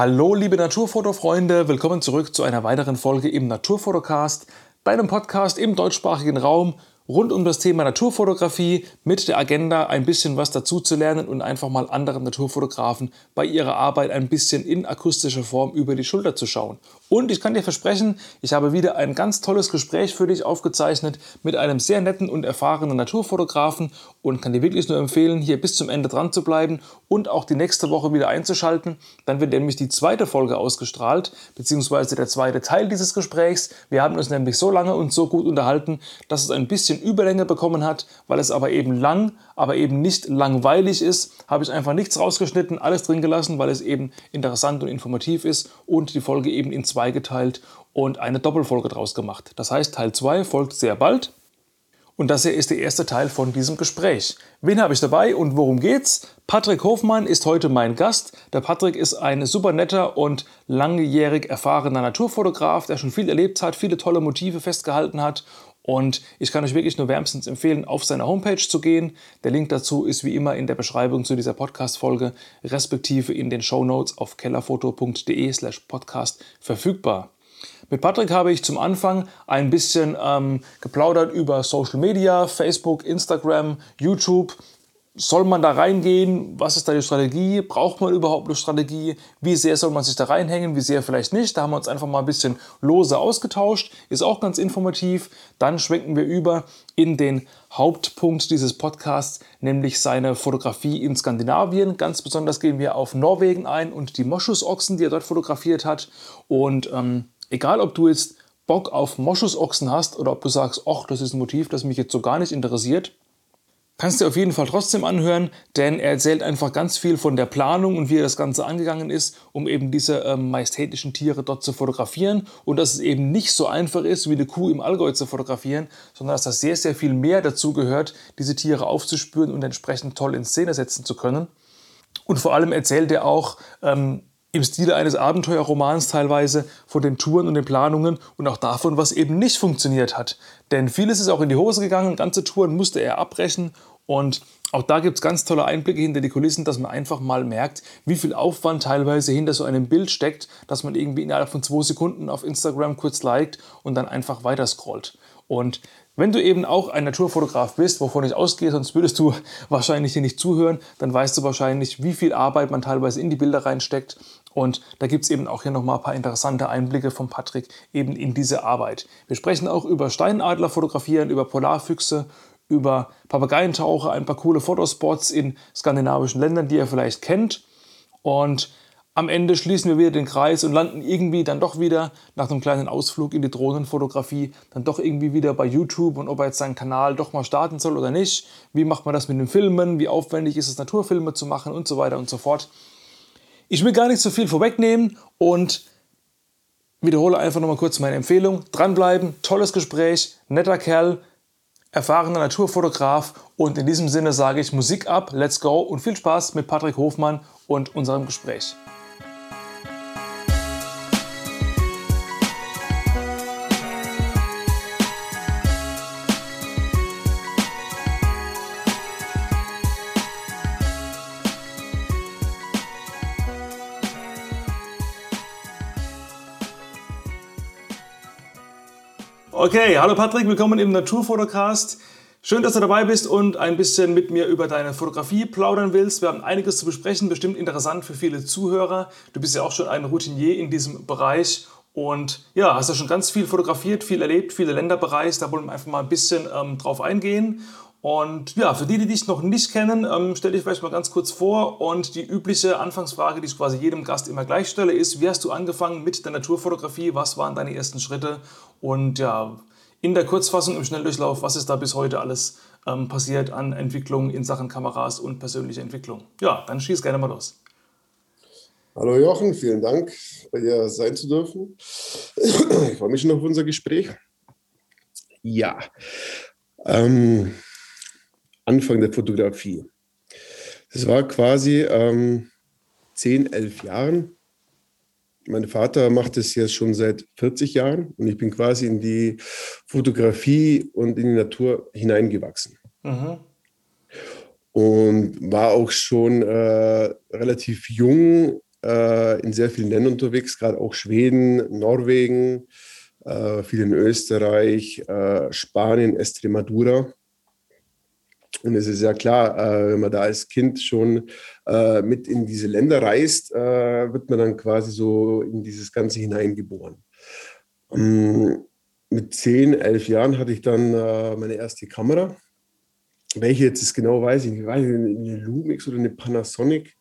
Hallo liebe Naturfotofreunde, willkommen zurück zu einer weiteren Folge im Naturfotocast, deinem Podcast im deutschsprachigen Raum rund um das Thema Naturfotografie mit der Agenda ein bisschen was dazu zu lernen und einfach mal anderen Naturfotografen bei ihrer Arbeit ein bisschen in akustischer Form über die Schulter zu schauen. Und ich kann dir versprechen, ich habe wieder ein ganz tolles Gespräch für dich aufgezeichnet mit einem sehr netten und erfahrenen Naturfotografen und kann dir wirklich nur empfehlen, hier bis zum Ende dran zu bleiben und auch die nächste Woche wieder einzuschalten. Dann wird nämlich die zweite Folge ausgestrahlt, beziehungsweise der zweite Teil dieses Gesprächs. Wir haben uns nämlich so lange und so gut unterhalten, dass es ein bisschen Überlänge bekommen hat, weil es aber eben lang, aber eben nicht langweilig ist, habe ich einfach nichts rausgeschnitten, alles drin gelassen, weil es eben interessant und informativ ist und die Folge eben in zwei geteilt und eine Doppelfolge draus gemacht. Das heißt, Teil 2 folgt sehr bald. Und das hier ist der erste Teil von diesem Gespräch. Wen habe ich dabei und worum geht's? Patrick Hofmann ist heute mein Gast. Der Patrick ist ein super netter und langjährig erfahrener Naturfotograf, der schon viel erlebt hat, viele tolle Motive festgehalten hat und ich kann euch wirklich nur wärmstens empfehlen, auf seine Homepage zu gehen. Der Link dazu ist wie immer in der Beschreibung zu dieser Podcast-Folge, respektive in den Show Notes auf kellerfoto.de slash podcast verfügbar. Mit Patrick habe ich zum Anfang ein bisschen ähm, geplaudert über Social Media, Facebook, Instagram, YouTube, soll man da reingehen? Was ist da die Strategie? Braucht man überhaupt eine Strategie? Wie sehr soll man sich da reinhängen? Wie sehr vielleicht nicht? Da haben wir uns einfach mal ein bisschen lose ausgetauscht. Ist auch ganz informativ. Dann schwenken wir über in den Hauptpunkt dieses Podcasts, nämlich seine Fotografie in Skandinavien. Ganz besonders gehen wir auf Norwegen ein und die Moschusochsen, die er dort fotografiert hat. Und ähm, egal, ob du jetzt Bock auf Moschusochsen hast oder ob du sagst, ach, das ist ein Motiv, das mich jetzt so gar nicht interessiert, Kannst du auf jeden Fall trotzdem anhören, denn er erzählt einfach ganz viel von der Planung und wie er das Ganze angegangen ist, um eben diese ähm, majestätischen Tiere dort zu fotografieren und dass es eben nicht so einfach ist, wie eine Kuh im Allgäu zu fotografieren, sondern dass da sehr, sehr viel mehr dazu gehört, diese Tiere aufzuspüren und entsprechend toll in Szene setzen zu können. Und vor allem erzählt er auch, ähm, im Stile eines Abenteuerromans teilweise von den Touren und den Planungen und auch davon, was eben nicht funktioniert hat. Denn vieles ist auch in die Hose gegangen, ganze Touren musste er abbrechen und auch da gibt es ganz tolle Einblicke hinter die Kulissen, dass man einfach mal merkt, wie viel Aufwand teilweise hinter so einem Bild steckt, dass man irgendwie innerhalb von zwei Sekunden auf Instagram kurz liked und dann einfach weiter scrollt. Und wenn du eben auch ein Naturfotograf bist, wovon ich ausgehe, sonst würdest du wahrscheinlich hier nicht zuhören, dann weißt du wahrscheinlich, wie viel Arbeit man teilweise in die Bilder reinsteckt. Und da gibt es eben auch hier nochmal ein paar interessante Einblicke von Patrick eben in diese Arbeit. Wir sprechen auch über Steinadler fotografieren, über Polarfüchse, über Papageientaucher, ein paar coole Fotospots in skandinavischen Ländern, die ihr vielleicht kennt. Und am Ende schließen wir wieder den Kreis und landen irgendwie dann doch wieder nach einem kleinen Ausflug in die Drohnenfotografie dann doch irgendwie wieder bei YouTube und ob er jetzt seinen Kanal doch mal starten soll oder nicht. Wie macht man das mit den Filmen? Wie aufwendig ist es, Naturfilme zu machen und so weiter und so fort. Ich will gar nicht so viel vorwegnehmen und wiederhole einfach nochmal kurz meine Empfehlung. Dranbleiben, tolles Gespräch, netter Kerl, erfahrener Naturfotograf und in diesem Sinne sage ich Musik ab, let's go und viel Spaß mit Patrick Hofmann und unserem Gespräch. Okay, hallo Patrick, willkommen im Naturfotocast. Schön, dass du dabei bist und ein bisschen mit mir über deine Fotografie plaudern willst. Wir haben einiges zu besprechen, bestimmt interessant für viele Zuhörer. Du bist ja auch schon ein Routinier in diesem Bereich und ja, hast ja schon ganz viel fotografiert, viel erlebt, viele Länder bereist. Da wollen wir einfach mal ein bisschen ähm, drauf eingehen. Und ja, für die, die dich noch nicht kennen, ähm, stell dich vielleicht mal ganz kurz vor. Und die übliche Anfangsfrage, die ich quasi jedem Gast immer gleich stelle, ist, wie hast du angefangen mit der Naturfotografie? Was waren deine ersten Schritte? Und ja, in der Kurzfassung im Schnelldurchlauf, was ist da bis heute alles ähm, passiert an Entwicklung in Sachen Kameras und persönliche Entwicklung? Ja, dann schieß gerne mal los. Hallo Jochen, vielen Dank, bei dir sein zu dürfen. Ich freue mich schon auf unser Gespräch. Ja, ähm, Anfang der Fotografie. Das war quasi ähm, 10, 11 Jahren. Mein Vater macht es jetzt schon seit 40 Jahren und ich bin quasi in die Fotografie und in die Natur hineingewachsen. Mhm. Und war auch schon äh, relativ jung äh, in sehr vielen Ländern unterwegs, gerade auch Schweden, Norwegen, äh, viel in Österreich, äh, Spanien, Estremadura. Und es ist ja klar, äh, wenn man da als Kind schon äh, mit in diese Länder reist, äh, wird man dann quasi so in dieses Ganze hineingeboren. Ähm, mit zehn, elf Jahren hatte ich dann meine erste Kamera. Welche jetzt ist genau, weiß ich nicht. Weiß ich, eine Lumix oder eine Panasonic.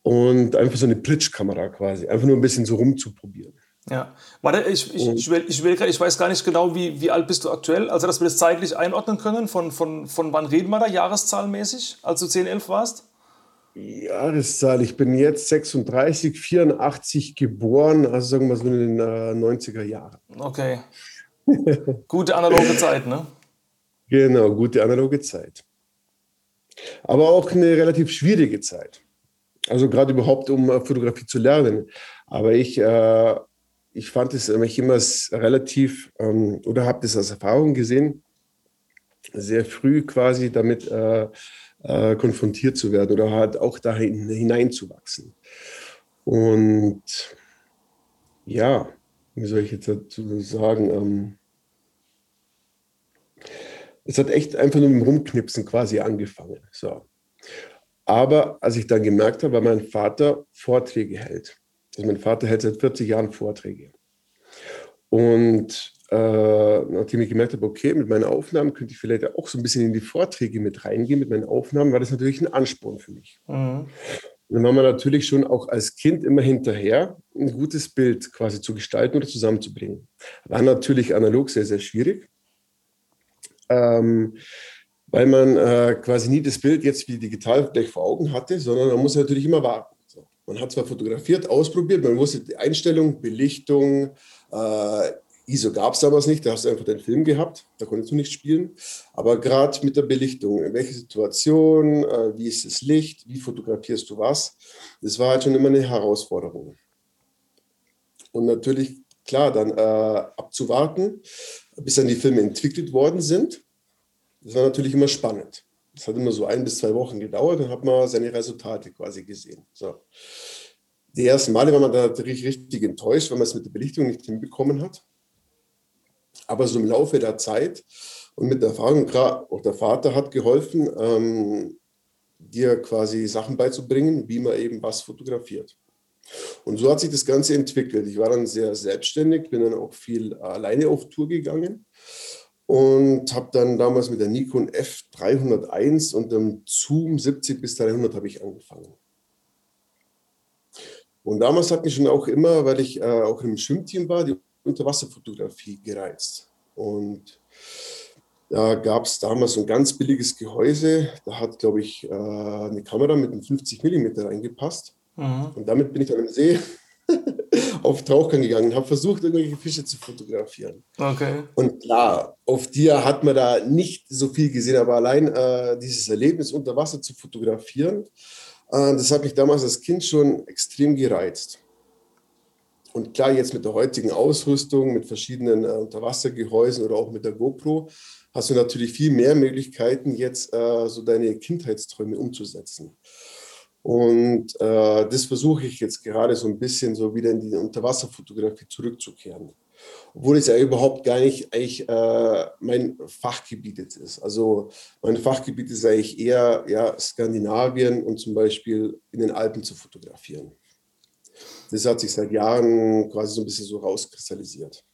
Und einfach so eine Plitsch-Kamera quasi. Einfach nur ein bisschen so rumzuprobieren. Ja, warte, ich, ich, ich, will, ich, will, ich weiß gar nicht genau, wie, wie alt bist du aktuell? Also, dass wir das zeitlich einordnen können, von, von, von wann reden wir da, jahreszahlmäßig, als du 10, 11 warst? Jahreszahl, ich bin jetzt 36, 84 geboren, also sagen wir so in den äh, 90er Jahren. Okay. gute analoge Zeit, ne? Genau, gute analoge Zeit. Aber auch eine relativ schwierige Zeit. Also gerade überhaupt, um äh, Fotografie zu lernen. Aber ich äh, ich fand es mich immer relativ ähm, oder habe das als Erfahrung gesehen, sehr früh quasi damit äh, äh, konfrontiert zu werden oder halt auch da hineinzuwachsen. Und ja, wie soll ich jetzt dazu sagen? Ähm, es hat echt einfach nur mit dem Rumknipsen quasi angefangen. So. Aber als ich dann gemerkt habe, weil mein Vater Vorträge hält, also mein Vater hält seit 40 Jahren Vorträge. Und äh, nachdem ich gemerkt habe, okay, mit meinen Aufnahmen könnte ich vielleicht auch so ein bisschen in die Vorträge mit reingehen, mit meinen Aufnahmen, war das natürlich ein Ansporn für mich. Mhm. Und dann war man natürlich schon auch als Kind immer hinterher, ein gutes Bild quasi zu gestalten oder zusammenzubringen. War natürlich analog sehr, sehr schwierig, ähm, weil man äh, quasi nie das Bild jetzt wie digital gleich vor Augen hatte, sondern man muss natürlich immer warten. Man hat zwar fotografiert, ausprobiert, man wusste die Einstellung, Belichtung, äh, ISO gab es damals nicht, da hast du einfach den Film gehabt, da konntest du nicht spielen. Aber gerade mit der Belichtung, in welcher Situation, äh, wie ist das Licht, wie fotografierst du was, das war halt schon immer eine Herausforderung. Und natürlich, klar, dann äh, abzuwarten, bis dann die Filme entwickelt worden sind, das war natürlich immer spannend. Das hat immer so ein bis zwei Wochen gedauert, dann hat man seine Resultate quasi gesehen. So. Die ersten Male war man da natürlich richtig enttäuscht, weil man es mit der Belichtung nicht hinbekommen hat. Aber so im Laufe der Zeit und mit der Erfahrung, auch der Vater hat geholfen, ähm, dir quasi Sachen beizubringen, wie man eben was fotografiert. Und so hat sich das Ganze entwickelt. Ich war dann sehr selbstständig, bin dann auch viel alleine auf Tour gegangen und habe dann damals mit der Nikon F301 und dem Zoom 70 bis 300 habe ich angefangen. Und damals hat mich schon auch immer, weil ich äh, auch im Schwimmteam war, die Unterwasserfotografie gereizt. Und da gab es damals so ein ganz billiges Gehäuse. Da hat, glaube ich, äh, eine Kamera mit einem 50 mm reingepasst. Mhm. Und damit bin ich dann im See auf Tauchgang gegangen und habe versucht, irgendwelche Fische zu fotografieren. Okay. Und klar, auf dir hat man da nicht so viel gesehen, aber allein äh, dieses Erlebnis unter Wasser zu fotografieren, äh, das hat mich damals als Kind schon extrem gereizt. Und klar, jetzt mit der heutigen Ausrüstung, mit verschiedenen äh, Unterwassergehäusen oder auch mit der GoPro, hast du natürlich viel mehr Möglichkeiten, jetzt äh, so deine Kindheitsträume umzusetzen. Und äh, das versuche ich jetzt gerade so ein bisschen so wieder in die Unterwasserfotografie zurückzukehren. Obwohl es ja überhaupt gar nicht eigentlich äh, mein Fachgebiet jetzt ist. Also mein Fachgebiet ist eigentlich eher ja, Skandinavien und zum Beispiel in den Alpen zu fotografieren. Das hat sich seit Jahren quasi so ein bisschen so rauskristallisiert.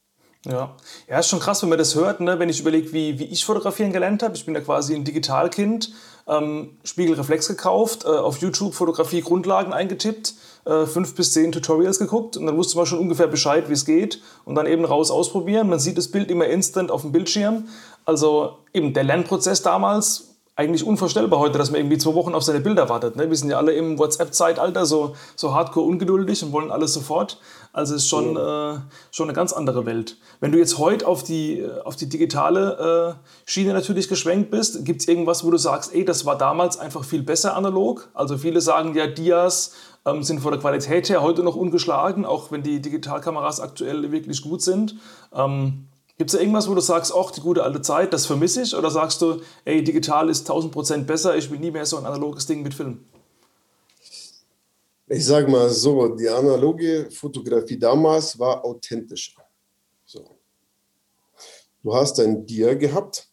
Ja. ja, ist schon krass, wenn man das hört, ne? wenn ich überlege, wie, wie ich fotografieren gelernt habe. Ich bin ja quasi ein Digitalkind, ähm, Spiegelreflex gekauft, äh, auf YouTube Fotografie Grundlagen eingetippt, äh, fünf bis zehn Tutorials geguckt und dann wusste man schon ungefähr Bescheid, wie es geht und dann eben raus ausprobieren. Man sieht das Bild immer instant auf dem Bildschirm. Also eben der Lernprozess damals eigentlich unvorstellbar heute, dass man irgendwie zwei Wochen auf seine Bilder wartet. Ne? Wir sind ja alle im WhatsApp-Zeitalter so, so hardcore ungeduldig und wollen alles sofort. Also es ist schon, äh, schon eine ganz andere Welt. Wenn du jetzt heute auf die, äh, auf die digitale äh, Schiene natürlich geschwenkt bist, gibt es irgendwas, wo du sagst, ey, das war damals einfach viel besser analog? Also viele sagen ja, Dias ähm, sind von der Qualität her heute noch ungeschlagen, auch wenn die Digitalkameras aktuell wirklich gut sind. Ähm, Gibt es irgendwas, wo du sagst, ach, die gute alte Zeit, das vermisse ich? Oder sagst du, ey, digital ist 1000% besser, ich will nie mehr so ein analoges Ding mit Film? Ich sage mal so, die analoge Fotografie damals war authentischer. So. Du hast ein Dia gehabt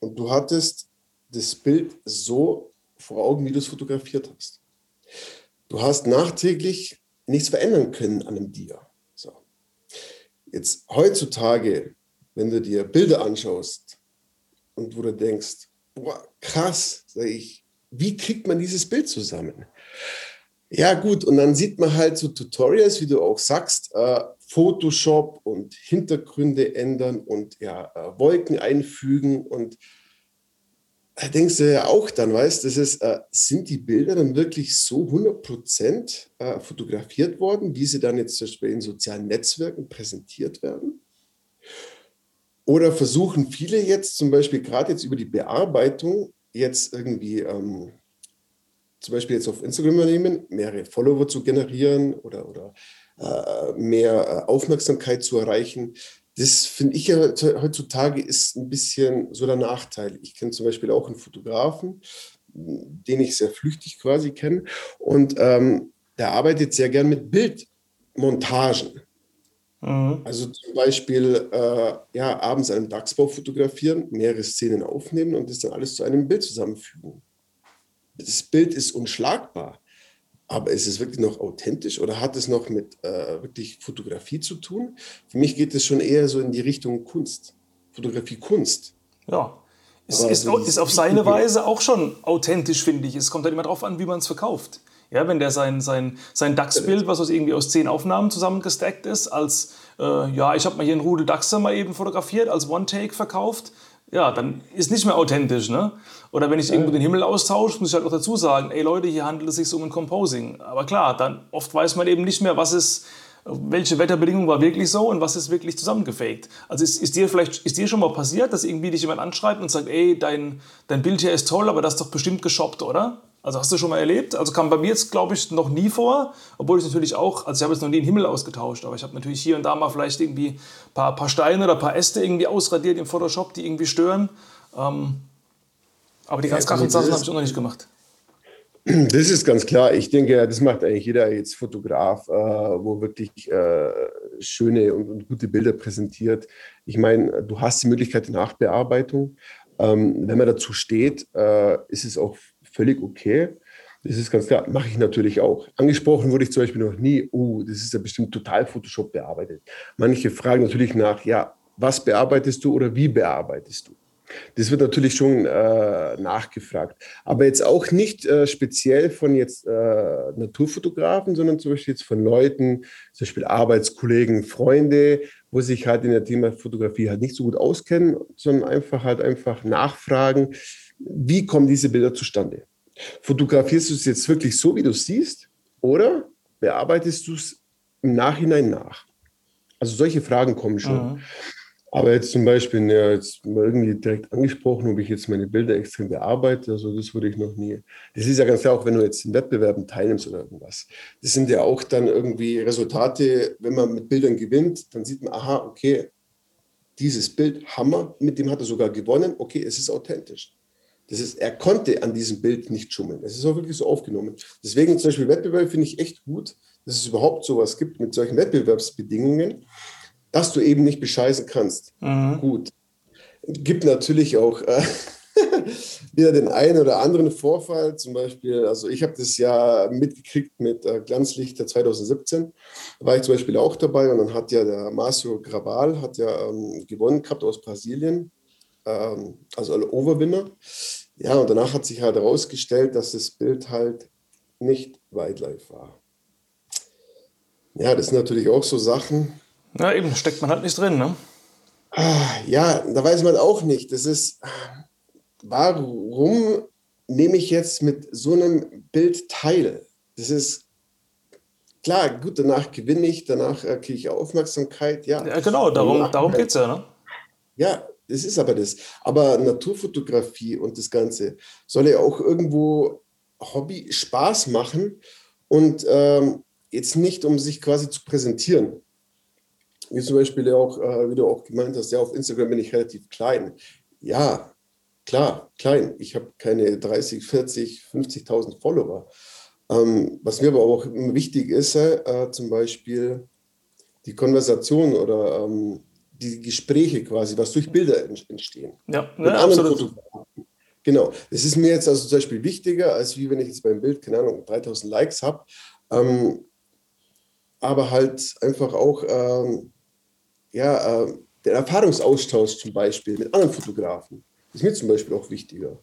und du hattest das Bild so vor Augen, wie du es fotografiert hast. Du hast nachträglich nichts verändern können an einem Dia. Jetzt heutzutage, wenn du dir Bilder anschaust und wo du denkst, boah, krass, sag ich, wie kriegt man dieses Bild zusammen? Ja, gut, und dann sieht man halt so Tutorials, wie du auch sagst, äh, Photoshop und Hintergründe ändern und ja, äh, Wolken einfügen und da denkst du ja auch dann, weißt ist, äh, sind die Bilder dann wirklich so 100% äh, fotografiert worden, wie sie dann jetzt zum Beispiel in sozialen Netzwerken präsentiert werden? Oder versuchen viele jetzt zum Beispiel gerade jetzt über die Bearbeitung jetzt irgendwie ähm, zum Beispiel jetzt auf Instagram nehmen, mehrere Follower zu generieren oder, oder äh, mehr äh, Aufmerksamkeit zu erreichen, das finde ich ja heutzutage ist ein bisschen so der Nachteil. Ich kenne zum Beispiel auch einen Fotografen, den ich sehr flüchtig quasi kenne. Und ähm, der arbeitet sehr gern mit Bildmontagen. Mhm. Also zum Beispiel äh, ja, abends einen Dachsbau fotografieren, mehrere Szenen aufnehmen und das dann alles zu einem Bild zusammenfügen. Das Bild ist unschlagbar. Aber ist es wirklich noch authentisch oder hat es noch mit äh, wirklich Fotografie zu tun? Für mich geht es schon eher so in die Richtung Kunst. Fotografie Kunst. Ja. Es ist, ist, ist auf seine Weise auch schon authentisch, finde ich. Es kommt halt immer darauf an, wie man es verkauft. Ja, wenn der sein, sein, sein DAX-Bild, was aus irgendwie aus zehn Aufnahmen zusammengestackt ist, als, äh, ja, ich habe mal hier einen Rudel Dachse mal eben fotografiert, als One-Take verkauft, ja, dann ist nicht mehr authentisch. Ne? Oder wenn ich irgendwo den Himmel austausche, muss ich halt auch dazu sagen, ey Leute, hier handelt es sich um ein Composing. Aber klar, dann oft weiß man eben nicht mehr, was ist, welche Wetterbedingung war wirklich so und was ist wirklich zusammengefaked. Also ist, ist, dir vielleicht ist dir schon mal passiert, dass irgendwie dich jemand anschreibt und sagt, ey, dein, dein Bild hier ist toll, aber das ist doch bestimmt geshoppt, oder? Also hast du schon mal erlebt? Also kam bei mir jetzt, glaube ich, noch nie vor, obwohl ich natürlich auch, also ich habe jetzt noch nie den Himmel ausgetauscht, aber ich habe natürlich hier und da mal vielleicht irgendwie ein paar, paar Steine oder ein paar Äste irgendwie ausradiert im Photoshop, die irgendwie stören. Ähm, aber die ganz krachen Sachen habe ich auch noch nicht gemacht. Das ist ganz klar. Ich denke, das macht eigentlich jeder jetzt Fotograf, äh, wo wirklich äh, schöne und, und, gute Bilder präsentiert. Ich meine, du hast die Möglichkeit der Nachbearbeitung. Ähm, wenn man dazu steht, äh, ist es auch völlig okay. Das ist ganz klar, mache ich natürlich auch. Angesprochen wurde ich zum Beispiel noch nie, oh, das ist ja bestimmt total Photoshop bearbeitet. Manche fragen natürlich nach, ja, was bearbeitest du oder wie bearbeitest du? Das wird natürlich schon äh, nachgefragt. Aber jetzt auch nicht äh, speziell von jetzt äh, Naturfotografen, sondern zum Beispiel jetzt von Leuten, zum Beispiel Arbeitskollegen, Freunde, wo sich halt in der Thema Fotografie halt nicht so gut auskennen, sondern einfach halt einfach nachfragen, wie kommen diese Bilder zustande? Fotografierst du es jetzt wirklich so, wie du es siehst, oder bearbeitest du es im Nachhinein nach? Also solche Fragen kommen schon. Mhm. Aber jetzt zum Beispiel, ja, jetzt mal irgendwie direkt angesprochen, ob ich jetzt meine Bilder extrem bearbeite, also das würde ich noch nie. Das ist ja ganz klar, auch wenn du jetzt in Wettbewerben teilnimmst oder irgendwas. Das sind ja auch dann irgendwie Resultate, wenn man mit Bildern gewinnt, dann sieht man, aha, okay, dieses Bild, Hammer, mit dem hat er sogar gewonnen, okay, es ist authentisch. Das ist, er konnte an diesem Bild nicht schummeln. Es ist auch wirklich so aufgenommen. Deswegen zum Beispiel Wettbewerb finde ich echt gut, dass es überhaupt sowas gibt mit solchen Wettbewerbsbedingungen, dass du eben nicht bescheißen kannst. Mhm. Gut. Gibt natürlich auch äh, wieder den einen oder anderen Vorfall. Zum Beispiel, also ich habe das ja mitgekriegt mit äh, Glanzlichter 2017. Da war ich zum Beispiel auch dabei und dann hat ja der Marcio Grabal hat ja ähm, gewonnen gehabt aus Brasilien ähm, also alle Overwinner. Ja, und danach hat sich halt herausgestellt, dass das Bild halt nicht Wildlife war. Ja, das sind natürlich auch so Sachen. Ja, eben, steckt man halt nicht drin, ne? Ja, da weiß man auch nicht. Das ist, warum nehme ich jetzt mit so einem Bild teil? Das ist klar, gut, danach gewinne ich, danach äh, kriege ich Aufmerksamkeit. Ja, ja genau, darum, darum geht es ja. Ne? Ja, das ist aber das. Aber Naturfotografie und das Ganze soll ja auch irgendwo Hobby Spaß machen und ähm, jetzt nicht, um sich quasi zu präsentieren. Wie zum Beispiel auch, äh, wie du auch gemeint hast, ja, auf Instagram bin ich relativ klein. Ja, klar, klein. Ich habe keine 30, 40, 50.000 Follower. Ähm, was mir aber auch wichtig ist, äh, zum Beispiel die Konversation oder ähm, die Gespräche quasi, was durch Bilder entstehen. Ja, ne, absolut. Genau. Das ist mir jetzt also zum Beispiel wichtiger, als wie wenn ich jetzt beim Bild, keine Ahnung, 3000 Likes habe. Ähm, aber halt einfach auch ähm, ja, äh, der Erfahrungsaustausch zum Beispiel mit anderen Fotografen ist mir zum Beispiel auch wichtiger.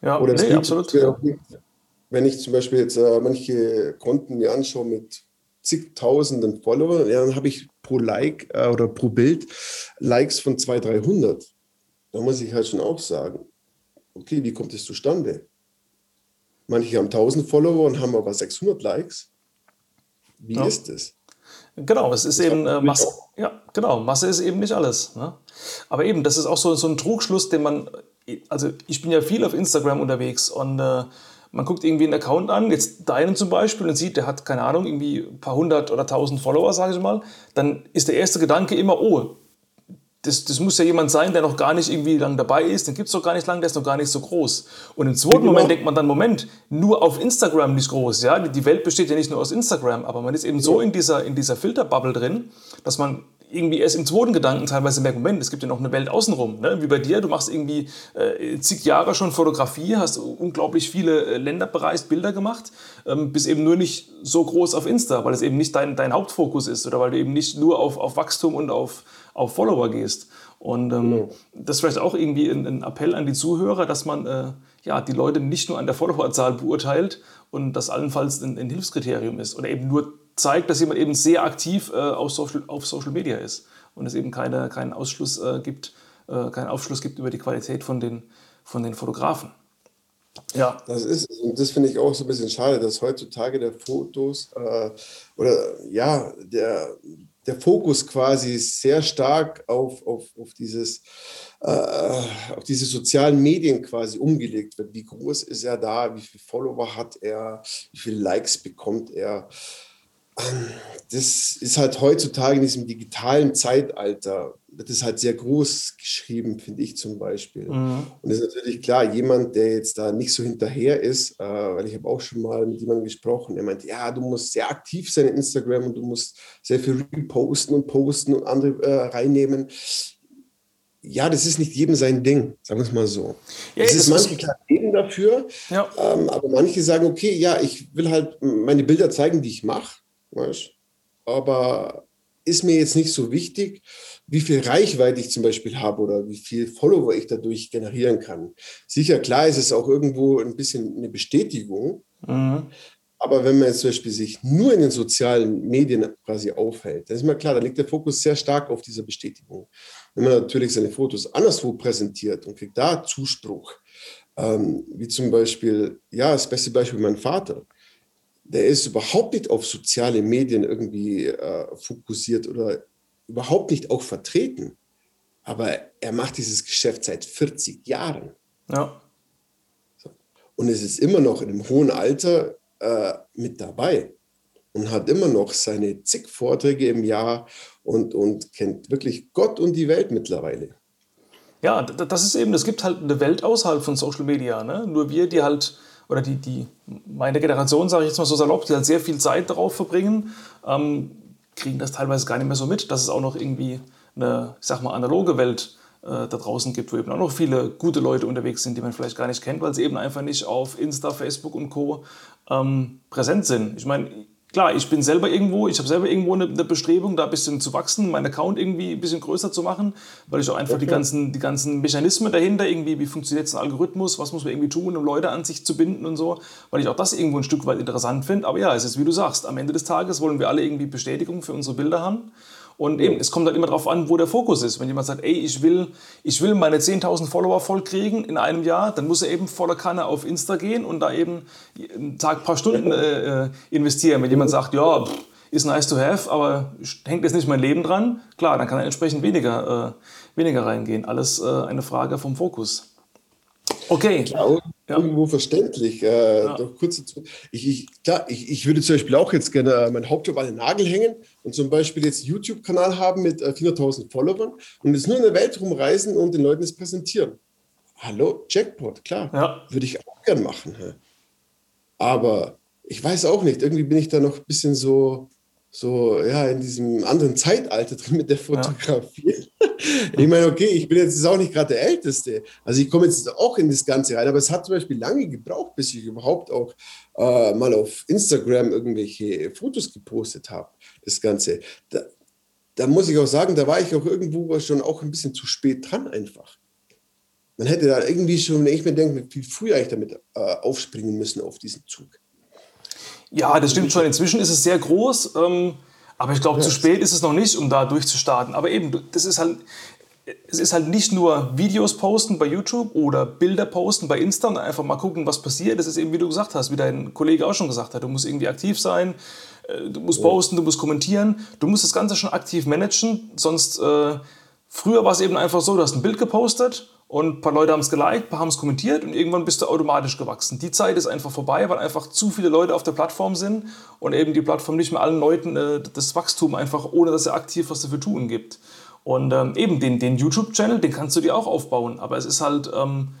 Ja, Oder nee, absolut. Nicht, wenn ich zum Beispiel jetzt äh, manche Konten mir anschaue mit zigtausenden Followern, ja, dann habe ich pro Like äh, oder pro Bild Likes von 200, 300. Da muss ich halt schon auch sagen, okay, wie kommt es zustande? Manche haben 1000 Follower und haben aber 600 Likes. Wie ja. ist das? Genau, es ist das eben äh, Masse. Ja, genau, Masse ist eben nicht alles. Ne? Aber eben, das ist auch so, so ein Trugschluss, den man, also ich bin ja viel auf Instagram unterwegs und äh, man guckt irgendwie einen Account an, jetzt deinen zum Beispiel, und sieht, der hat, keine Ahnung, irgendwie ein paar hundert oder tausend Follower, sage ich mal, dann ist der erste Gedanke immer, oh, das, das muss ja jemand sein, der noch gar nicht irgendwie lang dabei ist, den gibt es doch gar nicht lang, der ist noch gar nicht so groß. Und im zweiten genau. Moment denkt man dann, Moment, nur auf Instagram nicht groß, ja, die Welt besteht ja nicht nur aus Instagram, aber man ist eben so in dieser, in dieser Filterbubble drin, dass man irgendwie erst im zweiten Gedanken teilweise merkt, Moment, es gibt ja noch eine Welt außenrum. Ne? Wie bei dir, du machst irgendwie äh, zig Jahre schon Fotografie, hast unglaublich viele äh, Länder bereist, Bilder gemacht, ähm, bist eben nur nicht so groß auf Insta, weil es eben nicht dein, dein Hauptfokus ist oder weil du eben nicht nur auf, auf Wachstum und auf, auf Follower gehst. Und ähm, mhm. das ist vielleicht auch irgendwie ein, ein, Appell an die Zuhörer, dass man äh, ja, die Leute nicht nur an der Followerzahl beurteilt und das allenfalls ein, ein Hilfskriterium ist oder eben nur zeigt, dass jemand eben sehr aktiv äh, auf, Social, auf Social Media ist und es eben keine, keinen Ausschluss äh, gibt, äh, keinen Aufschluss gibt über die Qualität von den, von den Fotografen. Ja. Das ist, und das finde ich auch so ein bisschen schade, dass heutzutage der Fotos äh, oder ja, der, der Fokus quasi sehr stark auf, auf, auf, dieses, äh, auf diese sozialen Medien quasi umgelegt wird. Wie groß ist er da? Wie viele Follower hat er? Wie viele Likes bekommt er? Das ist halt heutzutage in diesem digitalen Zeitalter, wird es halt sehr groß geschrieben, finde ich zum Beispiel. Mhm. Und es ist natürlich klar, jemand, der jetzt da nicht so hinterher ist, äh, weil ich habe auch schon mal mit jemandem gesprochen, der meint, ja, du musst sehr aktiv sein in Instagram und du musst sehr viel reposten und posten und andere äh, reinnehmen. Ja, das ist nicht jedem sein Ding, sagen wir es mal so. Ja, es ist manche klar leben dafür, ja. ähm, aber manche sagen, okay, ja, ich will halt meine Bilder zeigen, die ich mache Weißt? Aber ist mir jetzt nicht so wichtig, wie viel Reichweite ich zum Beispiel habe oder wie viel Follower ich dadurch generieren kann. Sicher, klar ist es auch irgendwo ein bisschen eine Bestätigung. Mhm. Aber wenn man jetzt zum Beispiel sich nur in den sozialen Medien quasi aufhält, dann ist mir klar, da liegt der Fokus sehr stark auf dieser Bestätigung. Wenn man natürlich seine Fotos anderswo präsentiert und kriegt da Zuspruch, ähm, wie zum Beispiel, ja, das beste Beispiel mein Vater der ist überhaupt nicht auf soziale Medien irgendwie äh, fokussiert oder überhaupt nicht auch vertreten. Aber er macht dieses Geschäft seit 40 Jahren. Ja. So. Und es ist immer noch in einem hohen Alter äh, mit dabei und hat immer noch seine zig Vorträge im Jahr und, und kennt wirklich Gott und die Welt mittlerweile. Ja, das ist eben, es gibt halt eine Welt außerhalb von Social Media. Ne? Nur wir, die halt oder die, die meine Generation, sage ich jetzt mal so salopp, die halt sehr viel Zeit darauf verbringen, ähm, kriegen das teilweise gar nicht mehr so mit, dass es auch noch irgendwie eine, ich sag mal, analoge Welt äh, da draußen gibt, wo eben auch noch viele gute Leute unterwegs sind, die man vielleicht gar nicht kennt, weil sie eben einfach nicht auf Insta, Facebook und Co. Ähm, präsent sind. Ich meine, klar, ich bin selber irgendwo, ich habe selber irgendwo eine, eine, Bestrebung, da ein bisschen zu wachsen, meinen Account irgendwie ein bisschen größer zu machen, weil ich auch einfach okay. die, ganzen, die ganzen Mechanismen dahinter, irgendwie, wie funktioniert jetzt ein Algorithmus, was muss man irgendwie tun, um Leute an sich zu binden und so, weil ich auch das irgendwo ein Stück weit interessant finde. Aber ja, es ist wie du sagst, am Ende des Tages wollen wir alle irgendwie Bestätigung für unsere Bilder haben. Und eben, es kommt halt immer darauf an, wo der Fokus ist. Wenn jemand sagt, ey, ich will, ich will meine 10.000 Follower voll kriegen in einem Jahr, dann muss er eben voller Kanne auf Insta gehen und da eben einen Tag, ein paar Stunden äh, äh, investieren. Wenn jemand sagt, ja, pff, ist nice to have, aber hängt jetzt nicht mein Leben dran, klar, dann kann er entsprechend weniger, äh, weniger reingehen. Alles äh, eine Frage vom Fokus. Okay. Klar, ja. irgendwo verständlich. Äh, ja. kurz ich, ich, klar, ich, ich würde zum Beispiel auch jetzt gerne äh, meinen Hauptjob an den Nagel hängen und zum Beispiel jetzt YouTube-Kanal haben mit äh, 400.000 Followern und jetzt nur in der Welt rumreisen und den Leuten das präsentieren. Hallo, Jackpot, klar. Ja. Würde ich auch gern machen. Aber ich weiß auch nicht, irgendwie bin ich da noch ein bisschen so, so ja, in diesem anderen Zeitalter drin mit der Fotografie. Ja. ich meine, okay, ich bin jetzt auch nicht gerade der Älteste. Also ich komme jetzt auch in das Ganze rein, aber es hat zum Beispiel lange gebraucht, bis ich überhaupt auch äh, mal auf Instagram irgendwelche Fotos gepostet habe, das Ganze. Da, da muss ich auch sagen, da war ich auch irgendwo schon auch ein bisschen zu spät dran einfach. Man hätte da irgendwie schon, wenn ich mir denke, viel früher eigentlich damit äh, aufspringen müssen auf diesen Zug. Ja, das stimmt schon. Inzwischen ist es sehr groß, ähm, aber ich glaube, ja. zu spät ist es noch nicht, um da durchzustarten. Aber eben, das ist halt, es ist halt nicht nur Videos posten bei YouTube oder Bilder posten bei Insta und einfach mal gucken, was passiert. Das ist eben, wie du gesagt hast, wie dein Kollege auch schon gesagt hat. Du musst irgendwie aktiv sein, äh, du musst posten, du musst kommentieren, du musst das Ganze schon aktiv managen. Sonst, äh, früher war es eben einfach so, du hast ein Bild gepostet und ein paar Leute haben es geliked, ein paar haben es kommentiert und irgendwann bist du automatisch gewachsen. Die Zeit ist einfach vorbei, weil einfach zu viele Leute auf der Plattform sind und eben die Plattform nicht mehr allen Leuten äh, das Wachstum einfach, ohne dass er aktiv was dafür tun gibt. Und ähm, eben den, den YouTube-Channel, den kannst du dir auch aufbauen, aber es ist halt, ähm,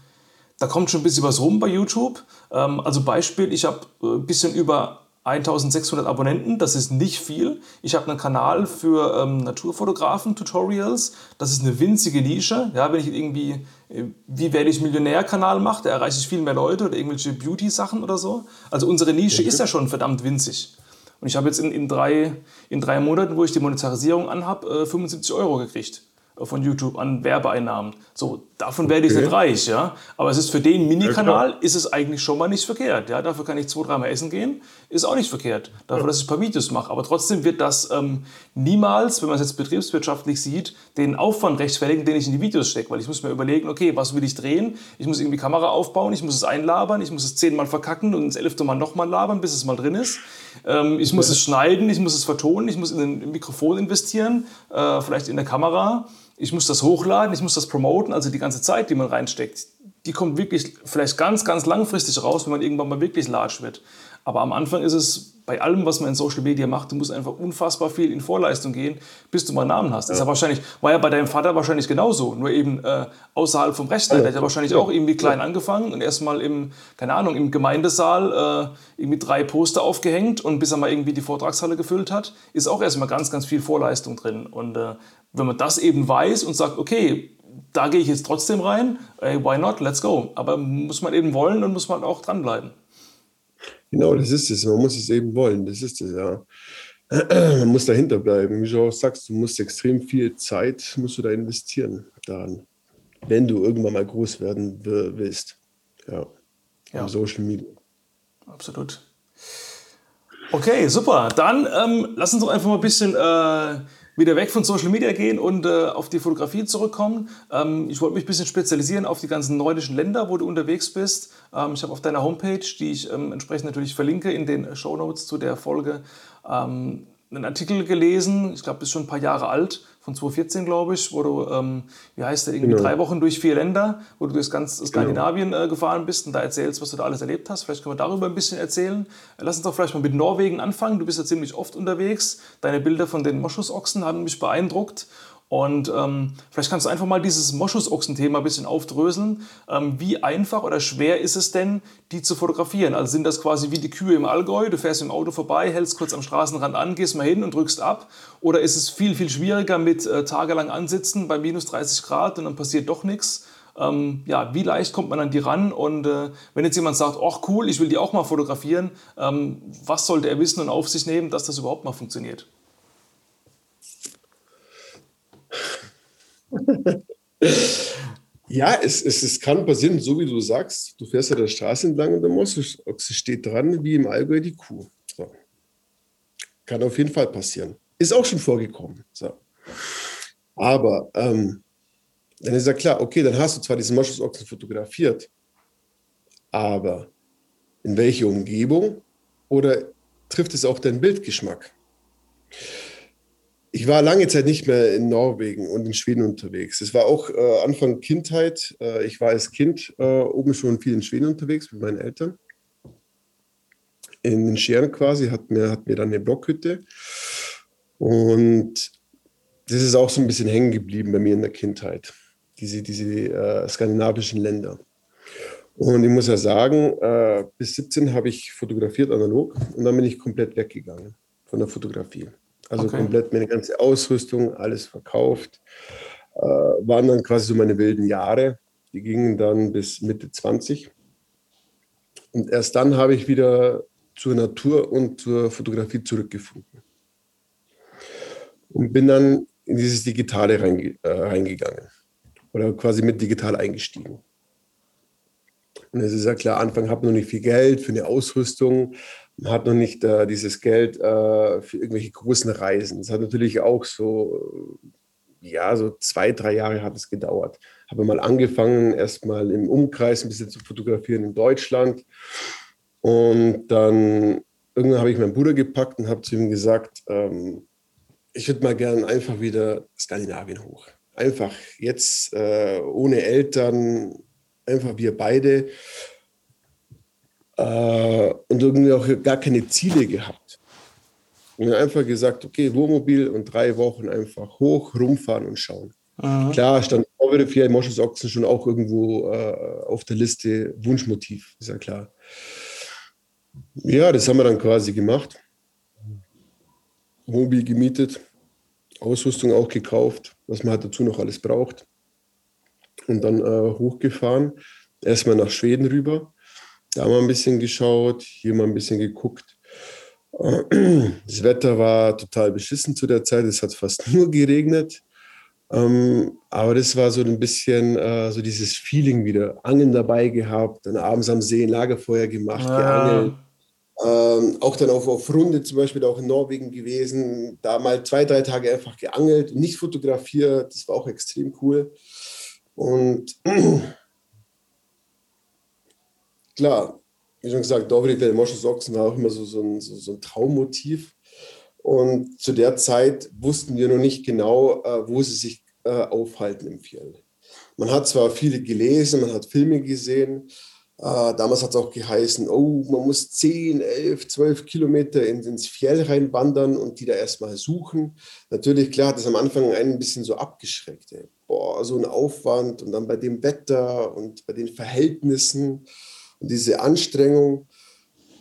da kommt schon ein bisschen was rum bei YouTube. Ähm, also Beispiel, ich habe ein äh, bisschen über 1600 Abonnenten, das ist nicht viel. Ich habe einen Kanal für ähm, Naturfotografen-Tutorials, das ist eine winzige Nische. Ja, wenn ich irgendwie, äh, wie werde ich Millionär-Kanal mache, da erreiche ich viel mehr Leute oder irgendwelche Beauty-Sachen oder so. Also unsere Nische okay. ist ja schon verdammt winzig. Und ich habe jetzt in, in, drei, in drei Monaten, wo ich die Monetarisierung anhabe, äh, 75 Euro gekriegt von YouTube an Werbeeinnahmen. So, davon werde ich nicht reich, ja. Aber es ist für den Mini-Kanal ist es eigentlich schon mal nicht verkehrt. Ja, dafür kann ich zwei, dreimal essen gehen, ist auch nicht verkehrt. Dafür, dass ich ein paar Videos mache. Aber trotzdem wird das ähm, niemals, wenn man es jetzt betriebswirtschaftlich sieht, den Aufwand rechtfertigen, den ich in die Videos stecke. Weil ich muss mir überlegen, okay, was will ich drehen? Ich muss irgendwie Kamera aufbauen, ich muss es einlabern, ich muss es zehnmal verkacken und ins elfte Mal nochmal labern, bis es mal drin ist. Ähm, ich muss es schneiden, ich muss es vertonen, ich muss in ein Mikrofon investieren, äh, vielleicht in der Kamera ich muss das hochladen, ich muss das promoten, also die ganze Zeit, die man reinsteckt, die kommt wirklich vielleicht ganz, ganz langfristig raus, wenn man irgendwann mal wirklich large wird. Aber am Anfang ist es bei allem, was man in Social Media macht, du musst einfach unfassbar viel in Vorleistung gehen, bis du mal einen Namen hast. Ja. Das ist ja wahrscheinlich, war ja bei deinem Vater wahrscheinlich genauso, nur eben äh, außerhalb vom Rechner. Ja. Der hat ja wahrscheinlich auch irgendwie klein angefangen und erstmal im, keine Ahnung, im Gemeindesaal äh, irgendwie drei Poster aufgehängt und bis er mal irgendwie die Vortragshalle gefüllt hat, ist auch erstmal ganz, ganz viel Vorleistung drin. Und äh, wenn man das eben weiß und sagt, okay, da gehe ich jetzt trotzdem rein, ey, why not, let's go. Aber muss man eben wollen und muss man auch dranbleiben. Genau, das ist es. Man muss es eben wollen. Das ist es, ja. Man muss dahinter bleiben. Wie du auch sagst, du musst extrem viel Zeit musst du da investieren daran, wenn du irgendwann mal groß werden willst. Ja. ja. Social Media. Absolut. Okay, super. Dann ähm, lass uns doch einfach mal ein bisschen äh, wieder weg von Social Media gehen und äh, auf die Fotografie zurückkommen. Ähm, ich wollte mich ein bisschen spezialisieren auf die ganzen nordischen Länder, wo du unterwegs bist. Ähm, ich habe auf deiner Homepage, die ich ähm, entsprechend natürlich verlinke in den Show Notes zu der Folge, ähm, einen Artikel gelesen, ich glaube, ist schon ein paar Jahre alt, von 2014, glaube ich, wo du, ähm, wie heißt der, irgendwie genau. drei Wochen durch vier Länder, wo du durch ganz genau. Skandinavien äh, gefahren bist und da erzählst, was du da alles erlebt hast. Vielleicht können wir darüber ein bisschen erzählen. Lass uns doch vielleicht mal mit Norwegen anfangen. Du bist ja ziemlich oft unterwegs. Deine Bilder von den Moschusochsen haben mich beeindruckt. Und ähm, vielleicht kannst du einfach mal dieses Moschusochsen-Thema ein bisschen aufdröseln. Ähm, wie einfach oder schwer ist es denn, die zu fotografieren? Also sind das quasi wie die Kühe im Allgäu, du fährst im Auto vorbei, hältst kurz am Straßenrand an, gehst mal hin und drückst ab? Oder ist es viel, viel schwieriger mit äh, tagelang ansitzen bei minus 30 Grad und dann passiert doch nichts? Ähm, ja, wie leicht kommt man an die ran? Und äh, wenn jetzt jemand sagt, ach cool, ich will die auch mal fotografieren, ähm, was sollte er wissen und auf sich nehmen, dass das überhaupt mal funktioniert? Ja, es, es, es kann passieren, so wie du sagst. Du fährst ja der Straße entlang und der Mosse steht dran, wie im Allgäu die Kuh. So. Kann auf jeden Fall passieren. Ist auch schon vorgekommen. So. Aber ähm, dann ist ja klar, okay, dann hast du zwar diesen Moschusochsen fotografiert, aber in welche Umgebung oder trifft es auch deinen Bildgeschmack? Ich war lange Zeit nicht mehr in Norwegen und in Schweden unterwegs. Es war auch äh, Anfang Kindheit. Äh, ich war als Kind äh, oben schon viel in Schweden unterwegs mit meinen Eltern. In den Scheren quasi hatten wir, hatten wir dann eine Blockhütte. Und das ist auch so ein bisschen hängen geblieben bei mir in der Kindheit, diese, diese äh, skandinavischen Länder. Und ich muss ja sagen, äh, bis 17 habe ich fotografiert analog und dann bin ich komplett weggegangen von der Fotografie. Also okay. komplett meine ganze Ausrüstung, alles verkauft. Äh, waren dann quasi so meine wilden Jahre. Die gingen dann bis Mitte 20. Und erst dann habe ich wieder zur Natur und zur Fotografie zurückgefunden. Und bin dann in dieses Digitale reinge äh, reingegangen oder quasi mit digital eingestiegen. Und es ist ja klar, Anfang hat man noch nicht viel Geld für eine Ausrüstung, hat noch nicht äh, dieses Geld äh, für irgendwelche großen Reisen. Es hat natürlich auch so, ja, so zwei, drei Jahre hat es gedauert. Habe mal angefangen, erstmal im Umkreis ein bisschen zu fotografieren in Deutschland. Und dann irgendwann habe ich meinen Bruder gepackt und habe zu ihm gesagt, ähm, ich würde mal gerne einfach wieder Skandinavien hoch. Einfach jetzt äh, ohne Eltern, einfach wir beide äh, und irgendwie auch gar keine Ziele gehabt. Und einfach gesagt, okay, Wohnmobil und drei Wochen einfach hoch, rumfahren und schauen. Mhm. Klar, stand Overify Moschus Ochsen schon auch irgendwo äh, auf der Liste Wunschmotiv, ist ja klar. Ja, das haben wir dann quasi gemacht. Mobil gemietet, Ausrüstung auch gekauft, was man halt dazu noch alles braucht. Und dann äh, hochgefahren, erstmal nach Schweden rüber, da wir ein bisschen geschaut, hier mal ein bisschen geguckt. Das Wetter war total beschissen zu der Zeit, es hat fast nur geregnet. Ähm, aber das war so ein bisschen äh, so dieses Feeling wieder. Angeln dabei gehabt, dann abends am See ein Lagerfeuer gemacht, ja. geangelt. Ähm, auch dann auf, auf Runde zum Beispiel auch in Norwegen gewesen, da mal zwei, drei Tage einfach geangelt, nicht fotografiert, das war auch extrem cool. Und klar, wie schon gesagt, Dovrik der Moschus-Ochsen war auch immer so, so, ein, so, so ein Traummotiv. Und zu der Zeit wussten wir noch nicht genau, äh, wo sie sich äh, aufhalten im Fjell. Man hat zwar viele gelesen, man hat Filme gesehen, äh, damals hat es auch geheißen, oh, man muss 10, 11, 12 Kilometer in, ins Fjell reinwandern und die da erstmal suchen. Natürlich, klar, hat es am Anfang einen ein bisschen so abgeschreckt. Ey. Boah, so ein Aufwand und dann bei dem Wetter und bei den Verhältnissen und diese Anstrengung.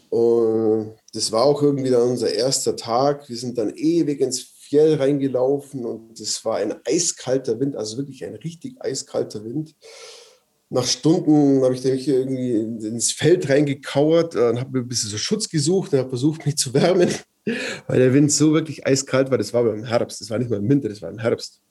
Und das war auch irgendwie dann unser erster Tag. Wir sind dann ewig ins Fjell reingelaufen und es war ein eiskalter Wind, also wirklich ein richtig eiskalter Wind nach Stunden habe ich mich irgendwie ins Feld reingekauert äh, und habe ein bisschen so Schutz gesucht und habe versucht, mich zu wärmen, weil der Wind so wirklich eiskalt war. Das war im Herbst, das war nicht mal im Winter, das war im Herbst.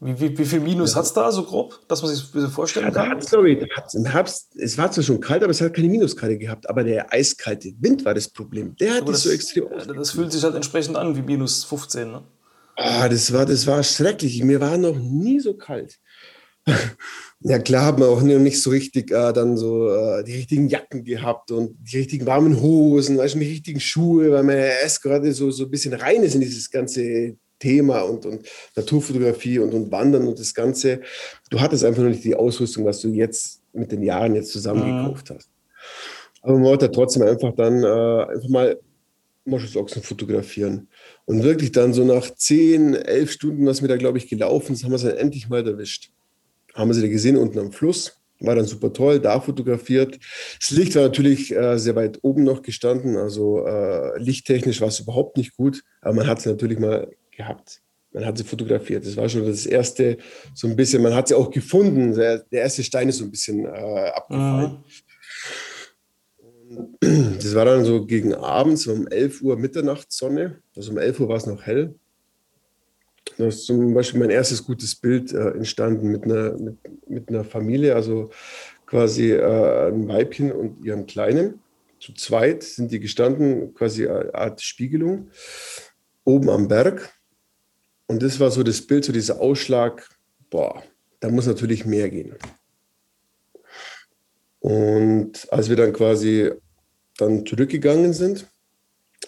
Wie, wie, wie viel Minus ja. hat es da so grob, dass man sich das vorstellen kann? Ja, sorry, im Herbst, es war zwar schon kalt, aber es hat keine Minuskarte gehabt. Aber der eiskalte Wind war das Problem. Der hat das so extrem ja, Das fühlt sich halt entsprechend an wie minus 15. Ne? Ah, das, war, das war schrecklich. Mir war noch nie so kalt. Ja, klar hat man auch nicht so richtig äh, dann so äh, die richtigen Jacken gehabt und die richtigen warmen Hosen, weißt du, die richtigen Schuhe, weil man erst gerade so, so ein bisschen rein ist in dieses ganze Thema und, und Naturfotografie und, und Wandern und das Ganze. Du hattest einfach noch nicht die Ausrüstung, was du jetzt mit den Jahren jetzt zusammengekauft mhm. hast. Aber man wollte trotzdem einfach dann äh, einfach mal Moschusochsen fotografieren. Und wirklich dann so nach 10, 11 Stunden, was mir da, glaube ich, gelaufen ist, haben wir es dann endlich mal erwischt haben wir sie da gesehen unten am Fluss. War dann super toll, da fotografiert. Das Licht war natürlich äh, sehr weit oben noch gestanden, also äh, lichttechnisch war es überhaupt nicht gut, aber man hat sie natürlich mal gehabt. Man hat sie fotografiert. Das war schon das erste, so ein bisschen, man hat sie auch gefunden. Der, der erste Stein ist so ein bisschen äh, abgefallen. Mhm. Das war dann so gegen abends, um 11 Uhr Mitternachtssonne. Also um 11 Uhr war es noch hell. Da ist zum Beispiel mein erstes gutes Bild äh, entstanden mit einer, mit, mit einer Familie, also quasi äh, ein Weibchen und ihrem Kleinen. Zu zweit sind die gestanden, quasi eine Art Spiegelung, oben am Berg. Und das war so das Bild, so dieser Ausschlag, boah, da muss natürlich mehr gehen. Und als wir dann quasi dann zurückgegangen sind,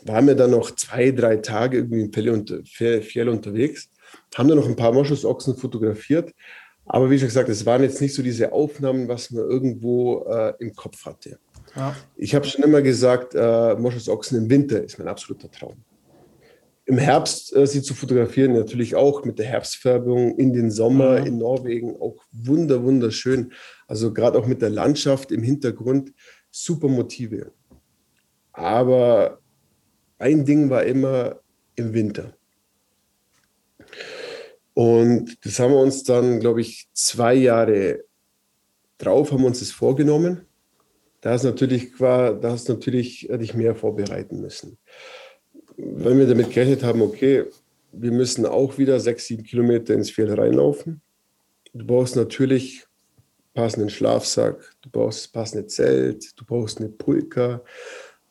waren wir dann noch zwei, drei Tage irgendwie im Fjell unterwegs haben dann noch ein paar Moschusochsen fotografiert. Aber wie schon gesagt, es waren jetzt nicht so diese Aufnahmen, was man irgendwo äh, im Kopf hatte. Ja. Ich habe schon immer gesagt, äh, Moschusochsen im Winter ist mein absoluter Traum. Im Herbst äh, sie zu fotografieren, natürlich auch mit der Herbstfärbung in den Sommer mhm. in Norwegen, auch wunder, wunderschön. Also gerade auch mit der Landschaft im Hintergrund, super Motive. Aber ein Ding war immer im Winter. Und das haben wir uns dann, glaube ich, zwei Jahre drauf, haben wir uns das vorgenommen. Da ist natürlich, da hast natürlich dich mehr vorbereiten müssen. Wenn wir damit gerechnet haben, okay, wir müssen auch wieder sechs, sieben Kilometer ins Feld reinlaufen. Du brauchst natürlich passenden Schlafsack, du brauchst passende Zelt, du brauchst eine Pulka,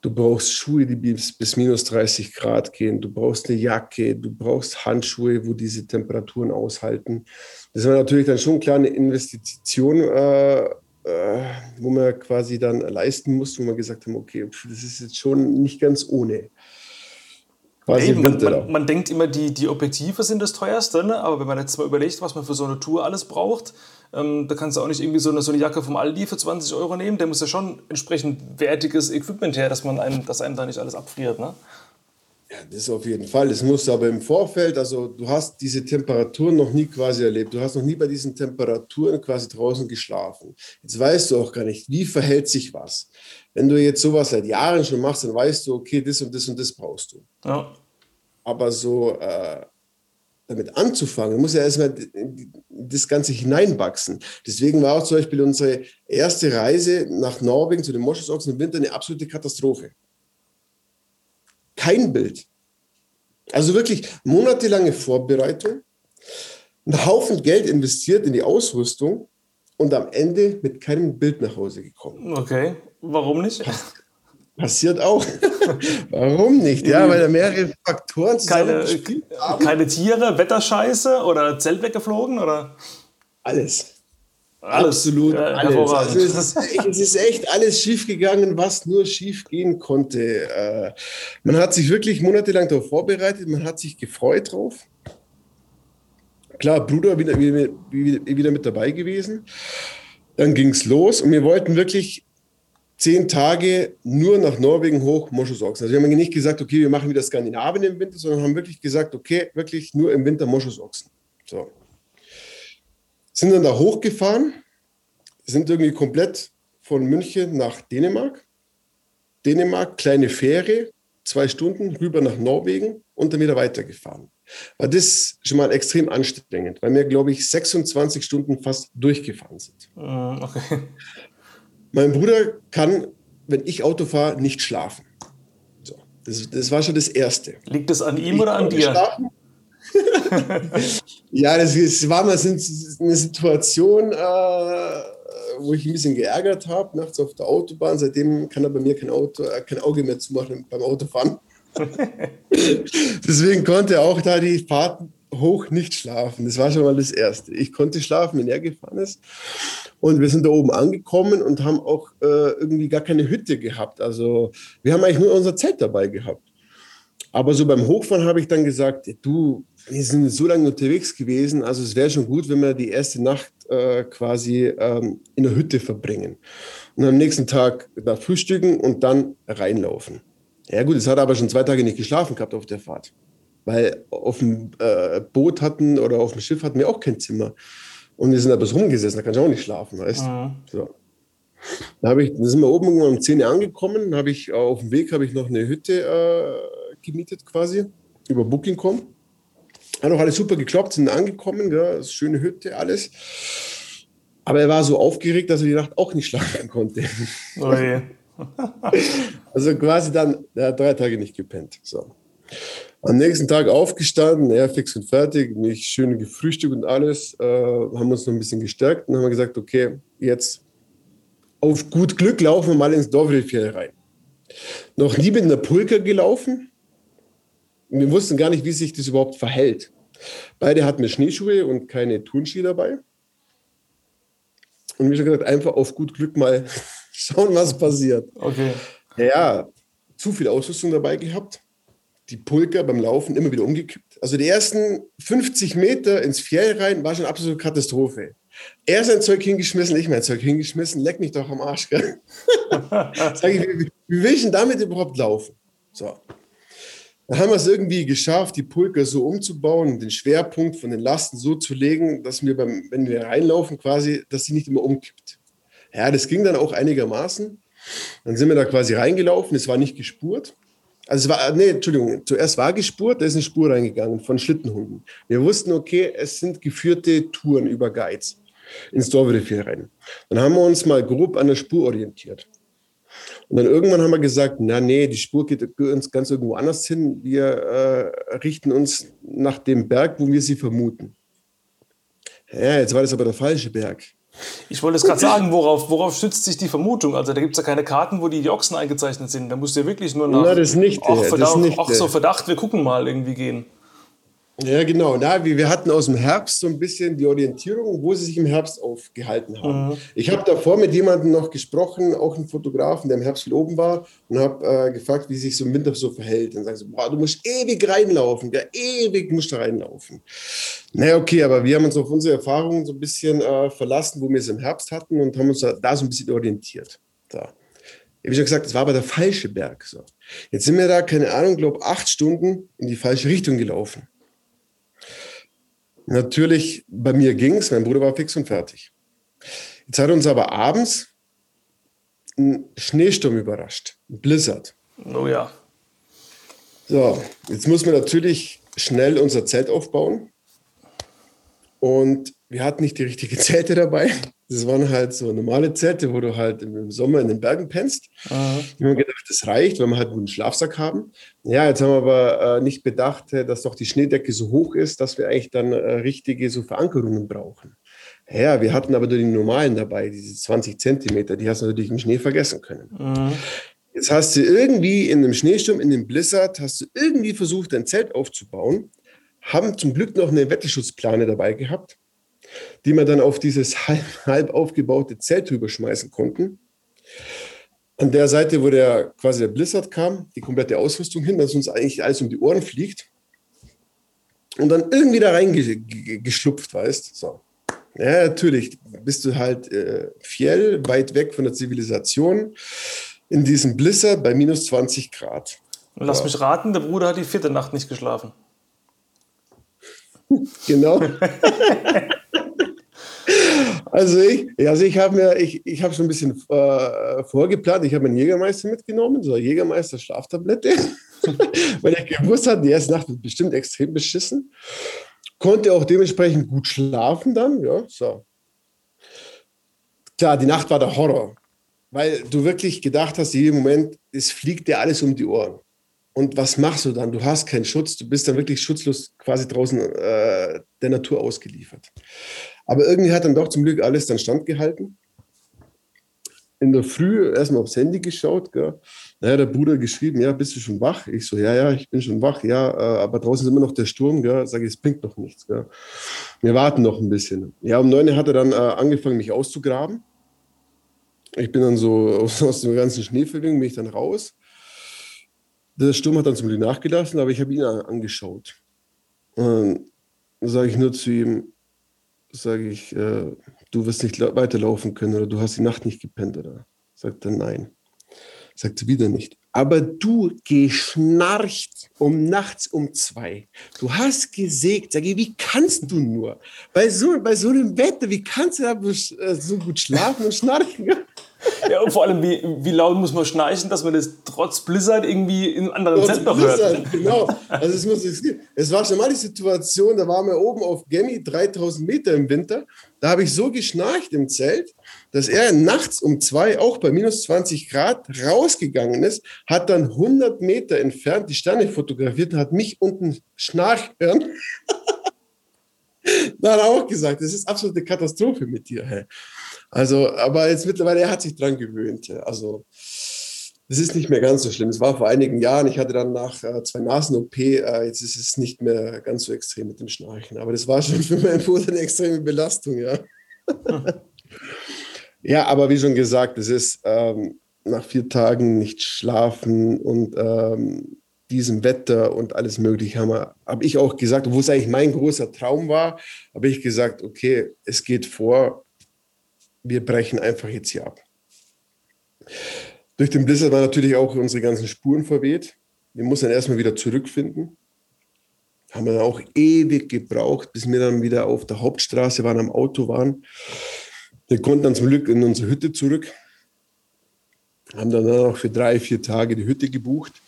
du brauchst Schuhe, die bis, bis minus 30 Grad gehen, du brauchst eine Jacke, du brauchst Handschuhe, wo diese Temperaturen aushalten. Das war natürlich dann schon eine kleine Investition, äh, äh, wo man quasi dann leisten muss, wo man gesagt haben, okay, das ist jetzt schon nicht ganz ohne. Quasi Eben, man, man, man, denkt immer, die, die Objektive sind das teuerste, ne? aber wenn man jetzt mal überlegt, was man für so eine Tour alles braucht, ähm, da kannst du auch nicht irgendwie so eine, so eine Jacke vom Aldi für 20 Euro nehmen. Der muss ja schon entsprechend wertiges Equipment her, dass man einem, dass einem da nicht alles abfriert. Ne? Ja, das auf jeden Fall. Das musst du aber im Vorfeld, also du hast diese Temperaturen noch nie quasi erlebt. Du hast noch nie bei diesen Temperaturen quasi draußen geschlafen. Jetzt weißt du auch gar nicht, wie verhält sich was. Wenn du jetzt sowas seit Jahren schon machst, dann weißt du, okay, das und das und das brauchst du. Ja. Aber so äh, damit anzufangen, muss ja erstmal das Ganze hineinwachsen. Deswegen war auch zum Beispiel unsere erste Reise nach Norwegen zu den Moschusochsen im Winter eine absolute Katastrophe kein Bild. Also wirklich monatelange Vorbereitung, einen Haufen Geld investiert in die Ausrüstung und am Ende mit keinem Bild nach Hause gekommen. Okay, warum nicht? Passiert auch. Warum nicht? Ja, weil da mehrere Faktoren keine, haben. Keine Tiere, Wetterscheiße oder Zelt weggeflogen oder? Alles. Alles. Absolut ja, alles. Also es, ist echt, es ist echt alles schiefgegangen, was nur schief gehen konnte. Äh, man hat sich wirklich monatelang darauf vorbereitet, man hat sich gefreut drauf. Klar, Bruder wieder, wieder, wieder mit dabei gewesen. Dann ging es los und wir wollten wirklich zehn Tage nur nach Norwegen hoch Moschusochsen. Also wir haben nicht gesagt, okay, wir machen wieder Skandinavien im Winter, sondern haben wirklich gesagt, okay, wirklich nur im Winter Moschusochsen. So sind dann da hochgefahren, sind irgendwie komplett von München nach Dänemark. Dänemark, kleine Fähre, zwei Stunden rüber nach Norwegen und dann wieder weitergefahren. War das schon mal extrem anstrengend, weil wir, glaube ich, 26 Stunden fast durchgefahren sind. Mm, okay. Mein Bruder kann, wenn ich Auto fahre, nicht schlafen. So, das, das war schon das Erste. Liegt es an ihm ich oder an dir? Ja, das, das, war mal eine Situation, äh, wo ich ein bisschen geärgert habe, nachts auf der Autobahn. Seitdem kann er bei mir kein, Auto, äh, kein Auge mehr zumachen beim Autofahren. Deswegen konnte er auch da die Fahrt hoch nicht schlafen. Das war schon mal das Erste. Ich konnte schlafen, wenn er gefahren ist. Und wir sind da oben angekommen und haben auch äh, irgendwie gar keine Hütte gehabt. Also wir haben eigentlich nur unser Zelt dabei gehabt. Aber so beim Hochfahren habe ich dann gesagt, du, wir sind so lange unterwegs gewesen, also es wäre schon gut, wenn wir die erste Nacht äh, quasi ähm, in der Hütte verbringen. Und am nächsten Tag da frühstücken und dann reinlaufen. Ja gut, es hat aber schon zwei Tage nicht geschlafen gehabt auf der Fahrt. Weil auf dem äh, Boot hatten oder auf dem Schiff hatten wir auch kein Zimmer. Und wir sind da bis rumgesessen, da kann ich auch nicht schlafen, weißt mhm. so. Da, ich, da sind wir oben um 10 Uhr angekommen, habe ich auf dem Weg habe ich noch eine Hütte äh, gemietet quasi über Booking.com. Hat auch alles super geklappt, sind angekommen, ja, schöne Hütte, alles. Aber er war so aufgeregt, dass er die Nacht auch nicht schlafen konnte. Oh je. also quasi dann, er hat drei Tage nicht gepennt. So. Am nächsten Tag aufgestanden, er fix und fertig, mich schön gefrühstückt und alles, äh, haben uns noch ein bisschen gestärkt und haben gesagt, okay, jetzt auf gut Glück laufen wir mal ins Dovrefjell rein. Noch nie mit einer Pulka gelaufen, wir wussten gar nicht, wie sich das überhaupt verhält. Beide hatten wir Schneeschuhe und keine Turnschuhe dabei. Und wie schon gesagt, einfach auf gut Glück mal schauen, was passiert. Okay. Ja, zu viel Ausrüstung dabei gehabt. Die Pulker beim Laufen immer wieder umgekippt. Also die ersten 50 Meter ins Fjell rein war schon eine absolute Katastrophe. Er sein Zeug hingeschmissen, ich mein Zeug hingeschmissen, leck mich doch am Arsch. Sag ich, wie, wie will ich denn damit überhaupt laufen? So. Da haben wir es irgendwie geschafft, die Pulker so umzubauen, den Schwerpunkt von den Lasten so zu legen, dass wir, beim, wenn wir reinlaufen, quasi, dass sie nicht immer umkippt. Ja, das ging dann auch einigermaßen. Dann sind wir da quasi reingelaufen, es war nicht gespurt. Also es war, nee, Entschuldigung, zuerst war gespurt, da ist eine Spur reingegangen von Schlittenhunden. Wir wussten, okay, es sind geführte Touren über Guides ins Dorfrevier rein. Dann haben wir uns mal grob an der Spur orientiert. Und dann irgendwann haben wir gesagt, na nee, die Spur geht uns ganz irgendwo anders hin. Wir äh, richten uns nach dem Berg, wo wir sie vermuten. Ja, jetzt war das aber der falsche Berg. Ich wollte es gerade sagen, worauf, worauf stützt sich die Vermutung? Also da gibt es ja keine Karten, wo die, die Ochsen eingezeichnet sind. Da musst du ja wirklich nur nach Na, das nicht, ach, Verdacht, das nicht, ach, so Verdacht, wir gucken mal irgendwie gehen. Ja, genau. Na, wir, hatten aus dem Herbst so ein bisschen die Orientierung, wo sie sich im Herbst aufgehalten haben. Mhm. Ich habe davor mit jemandem noch gesprochen, auch einem Fotografen, der im Herbst oben war, und habe äh, gefragt, wie sich so im Winter so verhält. Dann sagen sie, boah, du musst ewig reinlaufen, ja, ewig musst du reinlaufen. Naja, okay, aber wir haben uns auf unsere Erfahrungen so ein bisschen äh, verlassen, wo wir es im Herbst hatten und haben uns da, da so ein bisschen orientiert. Ich habe schon gesagt, es war aber der falsche Berg. So. Jetzt sind wir da, keine Ahnung, glaube acht Stunden in die falsche Richtung gelaufen. Natürlich, bei mir ging es, mein Bruder war fix und fertig. Jetzt hat uns aber abends ein Schneesturm überrascht, ein Blizzard. Oh ja. So, jetzt muss man natürlich schnell unser Zelt aufbauen. Und wir hatten nicht die richtigen Zelte dabei. Das waren halt so normale Zelte, wo du halt im Sommer in den Bergen pennst. Aha. Wir haben gedacht, das reicht, weil wir halt einen Schlafsack haben. Ja, jetzt haben wir aber äh, nicht bedacht, äh, dass doch die Schneedecke so hoch ist, dass wir eigentlich dann äh, richtige so Verankerungen brauchen. Ja, wir hatten aber nur die normalen dabei, diese 20 Zentimeter, die hast du natürlich im Schnee vergessen können. Mhm. Jetzt hast du irgendwie in einem Schneesturm, in einem Blizzard, hast du irgendwie versucht, ein Zelt aufzubauen, haben zum Glück noch eine Wetterschutzplane dabei gehabt die wir dann auf dieses halb, halb aufgebaute Zelt drüber schmeißen konnten. An der Seite, wo der quasi der Blizzard kam, die komplette Ausrüstung hin, dass uns eigentlich alles um die Ohren fliegt. Und dann irgendwie da reingeschlupft, weißt so. Ja, natürlich bist du halt äh, fiel, weit weg von der Zivilisation, in diesem Blizzard bei minus 20 Grad. Und lass ja. mich raten, der Bruder hat die vierte Nacht nicht geschlafen. genau. Also ich, also ich habe mir, ich, ich habe schon ein bisschen äh, vorgeplant. Ich habe einen Jägermeister mitgenommen, so eine Jägermeister Schlaftablette, weil ich gewusst hatte, die erste Nacht wird bestimmt extrem beschissen. Konnte auch dementsprechend gut schlafen dann, ja, so. Klar, die Nacht war der Horror, weil du wirklich gedacht hast, jeden Moment, es fliegt dir alles um die Ohren. Und was machst du dann? Du hast keinen Schutz, du bist dann wirklich schutzlos quasi draußen äh, der Natur ausgeliefert. Aber irgendwie hat dann doch zum Glück alles dann standgehalten. In der Früh erstmal aufs Handy geschaut. Gell. Naja, der Bruder geschrieben, ja, bist du schon wach? Ich so, ja, ja, ich bin schon wach, ja, äh, aber draußen ist immer noch der Sturm. Gell. Sag ich, es bringt noch nichts. Gell. Wir warten noch ein bisschen. Ja, um neun hat er dann äh, angefangen, mich auszugraben. Ich bin dann so aus, aus dem ganzen Schneeverwing, bin ich dann raus. Der Sturm hat dann zum Glück nachgelassen, aber ich habe ihn angeschaut. Und dann sage ich nur zu ihm, sage ich, äh, du wirst nicht weiterlaufen können oder du hast die Nacht nicht gepennt oder sagt er nein. Sagt er wieder nicht. Aber du geschnarcht um nachts um zwei. Du hast gesägt. Sag ich, wie kannst du nur? Bei so, bei so einem Wetter, wie kannst du da so gut schlafen und schnarchen? Ja, und vor allem, wie, wie laut muss man schnarchen, dass man das trotz Blizzard irgendwie in einem anderen trotz Center hört. Genau. Also es, muss, es war schon mal die Situation, da waren wir oben auf Gemmi, 3000 Meter im Winter. Da habe ich so geschnarcht im Zelt, dass er nachts um zwei, auch bei minus 20 Grad, rausgegangen ist, hat dann 100 Meter entfernt die Sterne fotografiert und hat mich unten schnarchen hören. da hat er auch gesagt, das ist absolute Katastrophe mit dir. Hey. Also, aber jetzt mittlerweile, er hat sich dran gewöhnt. Also, es ist nicht mehr ganz so schlimm. Es war vor einigen Jahren, ich hatte dann nach äh, zwei Nasen-OP, äh, jetzt ist es nicht mehr ganz so extrem mit dem Schnarchen. Aber das war schon für meinen Bruder eine extreme Belastung, ja. ja, aber wie schon gesagt, es ist ähm, nach vier Tagen nicht schlafen und ähm, diesem Wetter und alles Mögliche haben wir, habe ich auch gesagt, wo es eigentlich mein großer Traum war, habe ich gesagt, okay, es geht vor, wir brechen einfach jetzt hier ab. Durch den Blizzard waren natürlich auch unsere ganzen Spuren verweht. wir mussten dann erstmal wieder zurückfinden. Haben dann auch ewig gebraucht, bis wir dann wieder auf der Hauptstraße waren, am Auto waren. Wir konnten dann zum Glück in unsere Hütte zurück. Haben dann auch für drei, vier Tage die Hütte gebucht.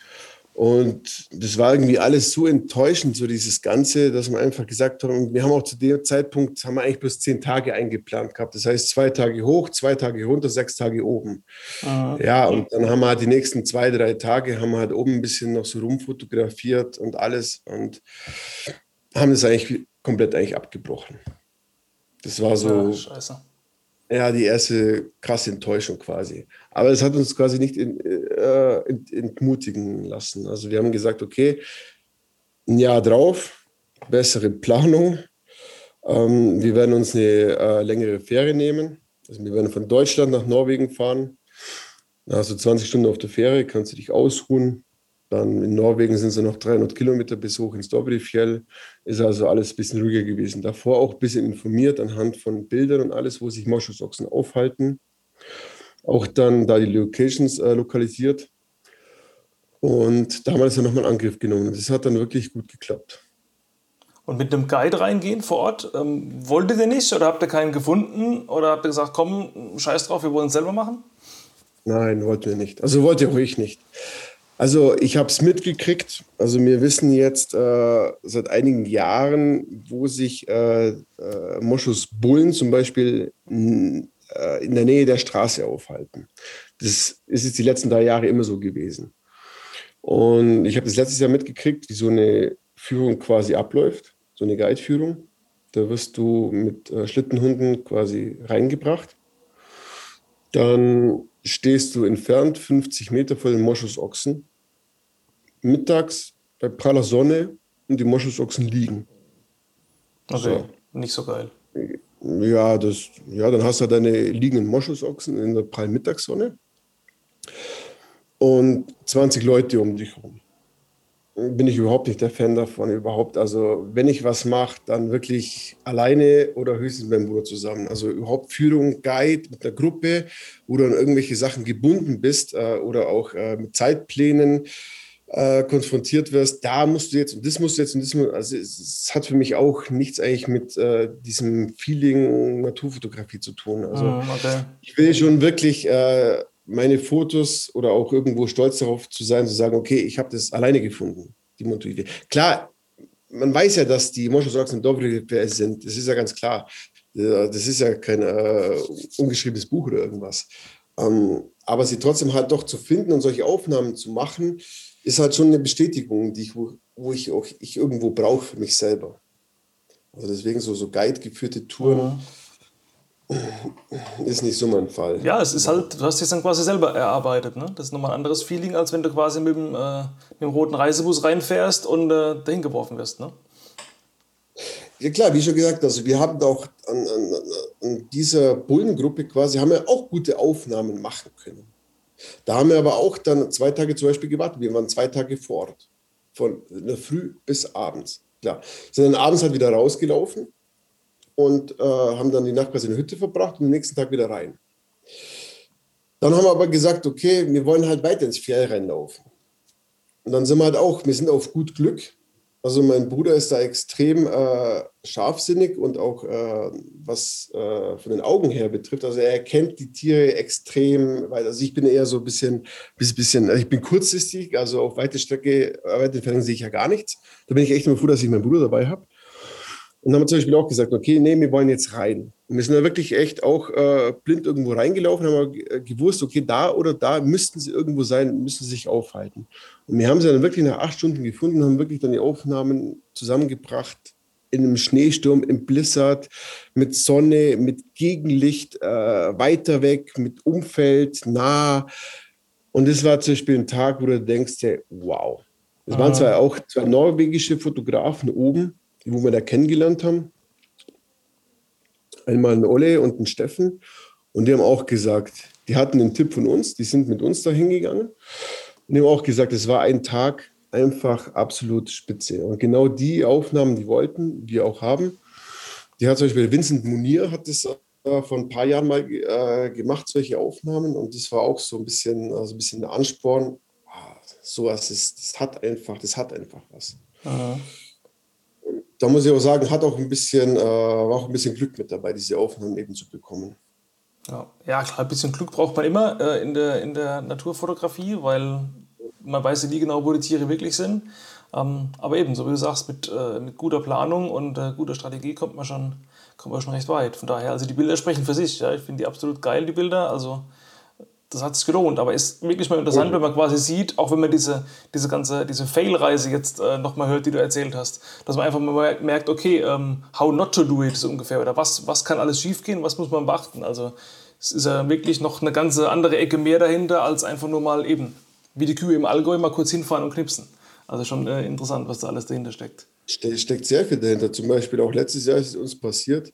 Und das war irgendwie alles so enttäuschend, so dieses Ganze, dass wir einfach gesagt haben, wir haben auch zu dem Zeitpunkt, haben wir eigentlich bloß zehn Tage eingeplant gehabt. Das heißt, zwei Tage hoch, zwei Tage runter, sechs Tage oben. Aha. Ja, und dann haben wir halt die nächsten zwei, drei Tage, haben wir halt oben ein bisschen noch so rumfotografiert und alles und haben das eigentlich komplett eigentlich abgebrochen. Das war so. Ja, scheiße ja, die erste krasse Enttäuschung quasi. Aber es hat uns quasi nicht in, äh, entmutigen lassen. Also wir haben gesagt, okay, ein Jahr drauf, bessere Planung. Ähm, wir werden uns eine äh, längere Fähre nehmen. Also wir werden von Deutschland nach Norwegen fahren. Also 20 Stunden auf der Fähre, kannst du dich ausruhen. Dann in Norwegen sind es noch 300 Kilometer bis hoch ins Dobrifjell. Ist also alles ein bisschen ruhiger gewesen. Davor auch ein bisschen informiert anhand von Bildern und alles, wo sich Moschusochsen aufhalten. Auch dann da die Locations äh, lokalisiert. Und damals haben wir nochmal einen Angriff genommen. Das hat dann wirklich gut geklappt. Und mit einem Guide reingehen vor Ort, ähm, wolltet ihr nicht oder habt ihr keinen gefunden oder habt ihr gesagt, komm, scheiß drauf, wir wollen es selber machen? Nein, wollten wir nicht. Also wollte auch ich nicht. Also ich habe es mitgekriegt. Also wir wissen jetzt äh, seit einigen Jahren, wo sich äh, äh, Moschusbullen zum Beispiel in, äh, in der Nähe der Straße aufhalten. Das ist jetzt die letzten drei Jahre immer so gewesen. Und ich habe das letztes Jahr mitgekriegt, wie so eine Führung quasi abläuft, so eine Guide-Führung. Da wirst du mit äh, Schlittenhunden quasi reingebracht. Dann stehst du entfernt 50 Meter vor den Moschusochsen mittags bei praller Sonne und die Moschusochsen liegen. Okay, so. nicht so geil. Ja, das, ja, dann hast du deine liegenden Moschusochsen in der prallen Mittagssonne und 20 Leute um dich herum. Bin ich überhaupt nicht der Fan davon, überhaupt. Also, wenn ich was mache, dann wirklich alleine oder höchstens mit meinem Bruder zusammen. Also, überhaupt Führung, Guide mit einer Gruppe, wo du an irgendwelche Sachen gebunden bist äh, oder auch äh, mit Zeitplänen äh, konfrontiert wirst, da musst du jetzt und das musst du jetzt und das musst, also es, es hat für mich auch nichts eigentlich mit äh, diesem Feeling Naturfotografie zu tun. Also mm, okay. ich will schon wirklich äh, meine Fotos oder auch irgendwo stolz darauf zu sein, zu sagen, okay, ich habe das alleine gefunden, die Motive. Klar, man weiß ja, dass die Moschusachsen Dobre sind, das ist ja ganz klar. Das ist ja kein äh, ungeschriebenes Buch oder irgendwas. Ähm, aber sie trotzdem halt doch zu finden und solche Aufnahmen zu machen, ist halt schon eine Bestätigung, die ich, wo, ich auch ich irgendwo brauche für mich selber. Also deswegen so, so Guide-geführte Touren mhm. ist nicht so mein Fall. Ja, es ist halt, du hast es dann quasi selber erarbeitet. Ne? Das ist nochmal ein anderes Feeling, als wenn du quasi mit dem, äh, mit dem roten Reisebus reinfährst und äh, dahin geworfen wirst. Ne? Ja klar, wie schon gesagt, also wir haben auch an, an, an dieser Bullengruppe quasi, haben wir auch gute Aufnahmen machen können. Da haben wir aber auch dann zwei Tage zum Beispiel gewartet. Wir waren zwei Tage vor Ort. Von der Früh bis abends. Klar. Sind dann abends halt wieder rausgelaufen und äh, haben dann die Nacht quasi in der Hütte verbracht und am nächsten Tag wieder rein. Dann haben wir aber gesagt, okay, wir wollen halt weiter ins Fjell reinlaufen. Und dann sind wir halt auch, wir sind auf gut Glück also mein Bruder ist da extrem äh, scharfsinnig und auch äh, was äh, von den Augen her betrifft. Also er erkennt die Tiere extrem, weil also ich bin eher so ein bisschen, bisschen, also ich bin kurzsichtig, also auf weite Strecke, weite Entfernung sehe ich ja gar nichts. Da bin ich echt immer froh, dass ich meinen Bruder dabei habe. Und haben wir zum Beispiel auch gesagt, okay, nee, wir wollen jetzt rein. Und wir sind da wirklich echt auch äh, blind irgendwo reingelaufen, haben wir äh, gewusst, okay, da oder da müssten sie irgendwo sein, müssen sie sich aufhalten. Und wir haben sie dann wirklich nach acht Stunden gefunden, haben wirklich dann die Aufnahmen zusammengebracht in einem Schneesturm, im Blizzard, mit Sonne, mit Gegenlicht, äh, weiter weg, mit Umfeld, nah. Und das war zum Beispiel ein Tag, wo du denkst, wow. Es waren zwar auch zwei norwegische Fotografen oben, wo wir da kennengelernt haben. Einmal ein Olle und ein Steffen. Und die haben auch gesagt, die hatten einen Tipp von uns, die sind mit uns da hingegangen. Und die haben auch gesagt, es war ein Tag einfach absolut spitze. Und genau die Aufnahmen, die wollten, wir auch haben. Die hat zum Beispiel Vincent Munir hat das äh, vor ein paar Jahren mal äh, gemacht, solche Aufnahmen. Und das war auch so ein bisschen, also ein bisschen ein Ansporn, sowas ist, das hat einfach, das hat einfach was. Aha. Da muss ich auch sagen, hat auch ein bisschen, äh, war auch ein bisschen Glück mit dabei, diese Aufnahmen eben zu bekommen. Ja, ja klar, ein bisschen Glück braucht man immer äh, in, der, in der Naturfotografie, weil man weiß ja nie genau, wo die Tiere wirklich sind. Ähm, aber eben, so wie du sagst, mit, äh, mit guter Planung und äh, guter Strategie kommt man, schon, kommt man schon recht weit. Von daher, also die Bilder sprechen für sich. Ja. Ich finde die absolut geil, die Bilder. Also das hat sich gelohnt. Aber ist wirklich mal interessant, wenn man quasi sieht, auch wenn man diese, diese ganze diese Fail-Reise jetzt äh, nochmal hört, die du erzählt hast, dass man einfach mal merkt, okay, ähm, how not to do it so ungefähr. Oder was, was kann alles schiefgehen, was muss man beachten. Also es ist ja wirklich noch eine ganze andere Ecke mehr dahinter, als einfach nur mal eben, wie die Kühe im Allgäu, mal kurz hinfahren und knipsen. Also schon äh, interessant, was da alles dahinter steckt. Ste steckt sehr viel dahinter. Zum Beispiel auch letztes Jahr ist es uns passiert.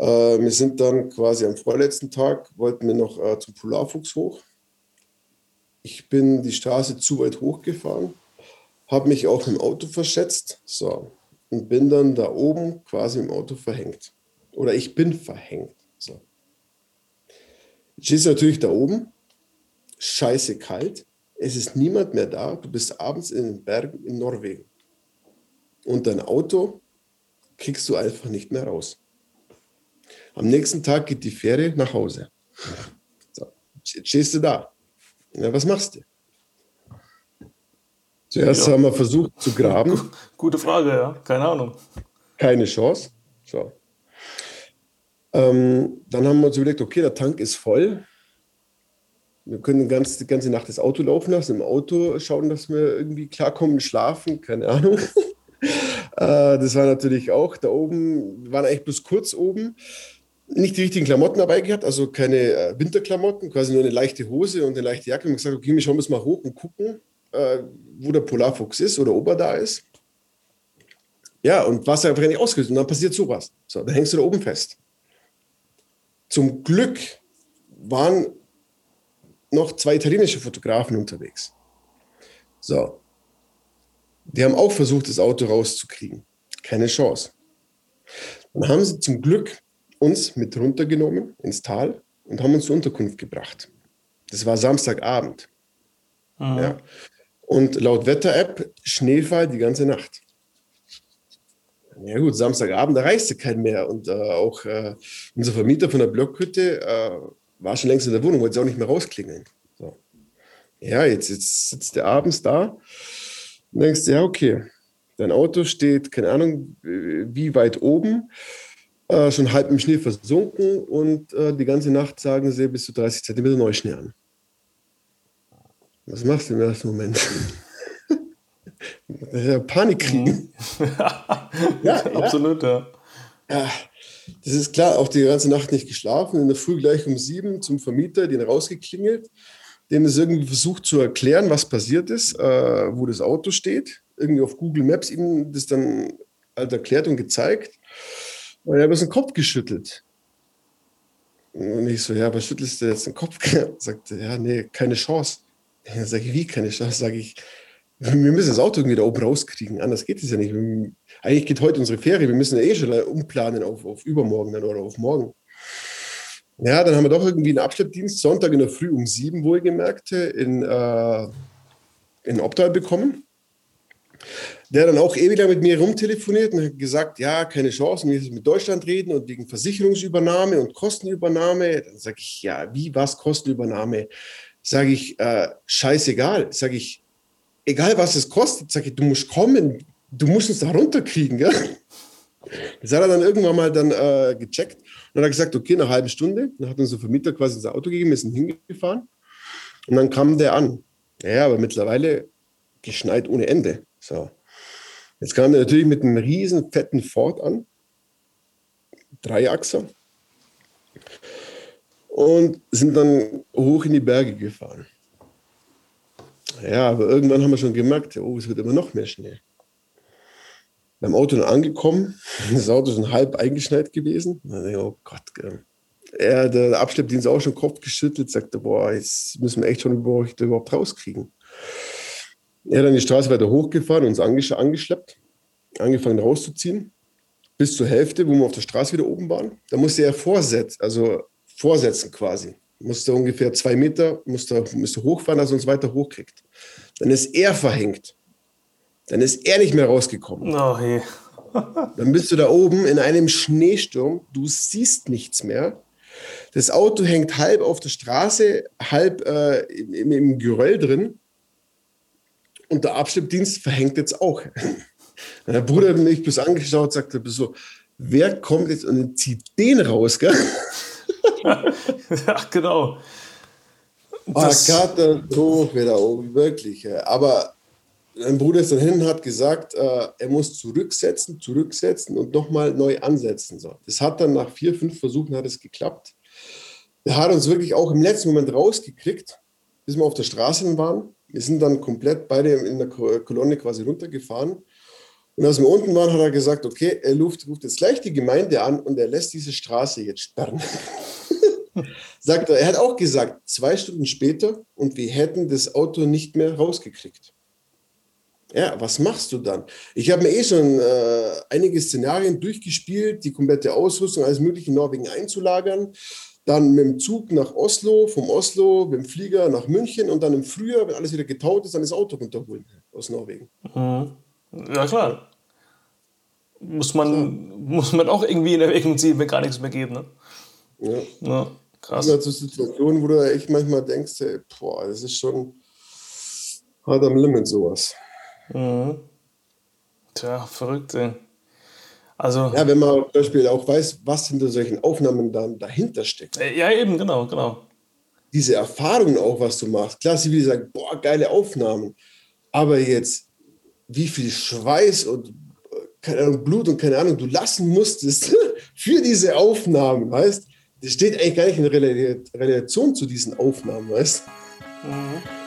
Äh, wir sind dann quasi am vorletzten Tag, wollten wir noch äh, zum Polarfuchs hoch. Ich bin die Straße zu weit hochgefahren, habe mich auch im Auto verschätzt so, und bin dann da oben quasi im Auto verhängt. Oder ich bin verhängt. So. Stehst du natürlich da oben, scheiße kalt, es ist niemand mehr da, du bist abends in den Bergen in Norwegen. Und dein Auto kriegst du einfach nicht mehr raus. Am nächsten Tag geht die Fähre nach Hause. So, jetzt stehst du da. Ja, was machst du? Zuerst ja. haben wir versucht zu graben. Gute Frage, ja. Keine Ahnung. Keine Chance. So. Ähm, dann haben wir uns überlegt, okay, der Tank ist voll. Wir können die ganze, die ganze Nacht das Auto laufen lassen, im Auto schauen, dass wir irgendwie klarkommen, schlafen, keine Ahnung. Äh, das war natürlich auch da oben, waren eigentlich bloß kurz oben, nicht die richtigen Klamotten dabei gehabt, also keine äh, Winterklamotten, quasi nur eine leichte Hose und eine leichte Jacke. Und gesagt, okay, wir schauen uns mal hoch und gucken, äh, wo der Polarfuchs ist oder ob er da ist. Ja, und was einfach nicht ausgelöst. Und dann passiert sowas. So, dann hängst du da oben fest. Zum Glück waren noch zwei italienische Fotografen unterwegs. So. Die haben auch versucht, das Auto rauszukriegen. Keine Chance. Dann haben sie zum Glück uns mit runtergenommen ins Tal und haben uns zur Unterkunft gebracht. Das war Samstagabend. Ja. Und laut Wetter-App Schneefall die ganze Nacht. Ja gut, Samstagabend, da reiste kein mehr. Und äh, auch äh, unser Vermieter von der Blockhütte äh, war schon längst in der Wohnung, wollte auch nicht mehr rausklingeln. So. Ja, jetzt, jetzt sitzt der abends da und denkst, ja, okay, dein Auto steht, keine Ahnung, wie weit oben äh, schon halb im Schnee versunken und äh, die ganze Nacht sagen sie bis zu 30 Zentimeter Neuschnee an. Was machst du im ersten Moment? Panik kriegen. Mhm. ja, absolut, ja. ja. Das ist klar, auch die ganze Nacht nicht geschlafen. In der Früh gleich um sieben zum Vermieter, den rausgeklingelt, dem es irgendwie versucht zu erklären, was passiert ist, äh, wo das Auto steht. Irgendwie auf Google Maps ihm das dann halt erklärt und gezeigt. Und er hat bloß den Kopf geschüttelt. Und ich so, ja, was schüttelst du jetzt den Kopf? Sagte, ja, nee, keine Chance. Ja, sage ich, wie keine Chance? Sage ich, wir müssen das Auto irgendwie da oben rauskriegen. Anders geht es ja nicht. Eigentlich geht heute unsere Ferie. Wir müssen ja eh schon umplanen auf, auf übermorgen dann oder auf morgen. Ja, dann haben wir doch irgendwie einen Abschleppdienst, Sonntag in der Früh um sieben, wohlgemerkt, in, äh, in Obdal bekommen der dann auch ewig lang mit mir rumtelefoniert und hat gesagt, ja, keine Chance, wir müssen mit Deutschland reden und wegen Versicherungsübernahme und Kostenübernahme. Dann sage ich, ja, wie, was, Kostenübernahme? Sage ich, äh, scheißegal. Sage ich, egal was es kostet, sage ich, du musst kommen, du musst uns da runterkriegen. Ja? Das hat er dann irgendwann mal dann äh, gecheckt und hat er gesagt, okay, nach einer halben Stunde, dann hat unser Vermieter quasi unser Auto gegeben, wir sind hingefahren und dann kam der an. Ja, aber mittlerweile geschneit ohne Ende. So. Jetzt kam er natürlich mit einem riesen fetten Ford an, Dreiachser, und sind dann hoch in die Berge gefahren. Ja, aber irgendwann haben wir schon gemerkt, oh, es wird immer noch mehr Schnee. Beim Auto dann angekommen, das Auto ist schon halb eingeschneit gewesen. Ich, oh Gott, er, der Abschleppdienst auch schon Kopf geschüttelt, sagte, boah, jetzt müssen wir echt schon überhaupt rauskriegen. Er hat dann die Straße weiter hochgefahren, uns angesch angeschleppt, angefangen rauszuziehen, bis zur Hälfte, wo wir auf der Straße wieder oben waren. Da musste er vorsetzen, also vorsetzen quasi. musste ungefähr zwei Meter, musste, musste hochfahren, dass er uns weiter hochkriegt. Dann ist er verhängt. Dann ist er nicht mehr rausgekommen. Oh, hey. Dann bist du da oben in einem Schneesturm, du siehst nichts mehr. Das Auto hängt halb auf der Straße, halb äh, im, im Geröll drin. Und der Abschleppdienst verhängt jetzt auch. Der Bruder hat mich bis angeschaut, sagte so, wer kommt jetzt und zieht den raus, gell? ja, genau. Ah, das oh, Katastrophe da oben, wirklich. Aber mein Bruder ist dann hin und hat gesagt, äh, er muss zurücksetzen, zurücksetzen und nochmal neu ansetzen. So. Das hat dann nach vier, fünf Versuchen hat es geklappt. Er hat uns wirklich auch im letzten Moment rausgekriegt, bis wir auf der Straße waren. Wir sind dann komplett beide in der Kolonne quasi runtergefahren. Und als wir unten waren, hat er gesagt, okay, er ruft, ruft jetzt gleich die Gemeinde an und er lässt diese Straße jetzt sperren. Sagt er, er hat auch gesagt, zwei Stunden später und wir hätten das Auto nicht mehr rausgekriegt. Ja, was machst du dann? Ich habe mir eh schon äh, einige Szenarien durchgespielt, die komplette Ausrüstung, alles Mögliche in Norwegen einzulagern. Dann mit dem Zug nach Oslo, vom Oslo mit dem Flieger nach München und dann im Frühjahr, wenn alles wieder getaut ist, dann das Auto runterholen aus Norwegen. Mhm. Ja, klar. Muss man, ja. muss man auch irgendwie in Erwägung ziehen, wenn gar nichts mehr geht. Ne? Ja. ja krass. Das sind halt so Situationen, wo du echt manchmal denkst, hey, boah, das ist schon hart am Limit sowas. Mhm. Tja, verrückt, ey. Also, ja, wenn man zum Beispiel auch weiß, was hinter solchen Aufnahmen dann dahinter steckt. Äh, ja, eben, genau, genau. Diese Erfahrung auch, was du machst. Klar, sie will sagen, boah, geile Aufnahmen. Aber jetzt, wie viel Schweiß und äh, keine Ahnung, Blut und keine Ahnung du lassen musstest für diese Aufnahmen, weißt das steht eigentlich gar nicht in Relation zu diesen Aufnahmen, weißt mhm.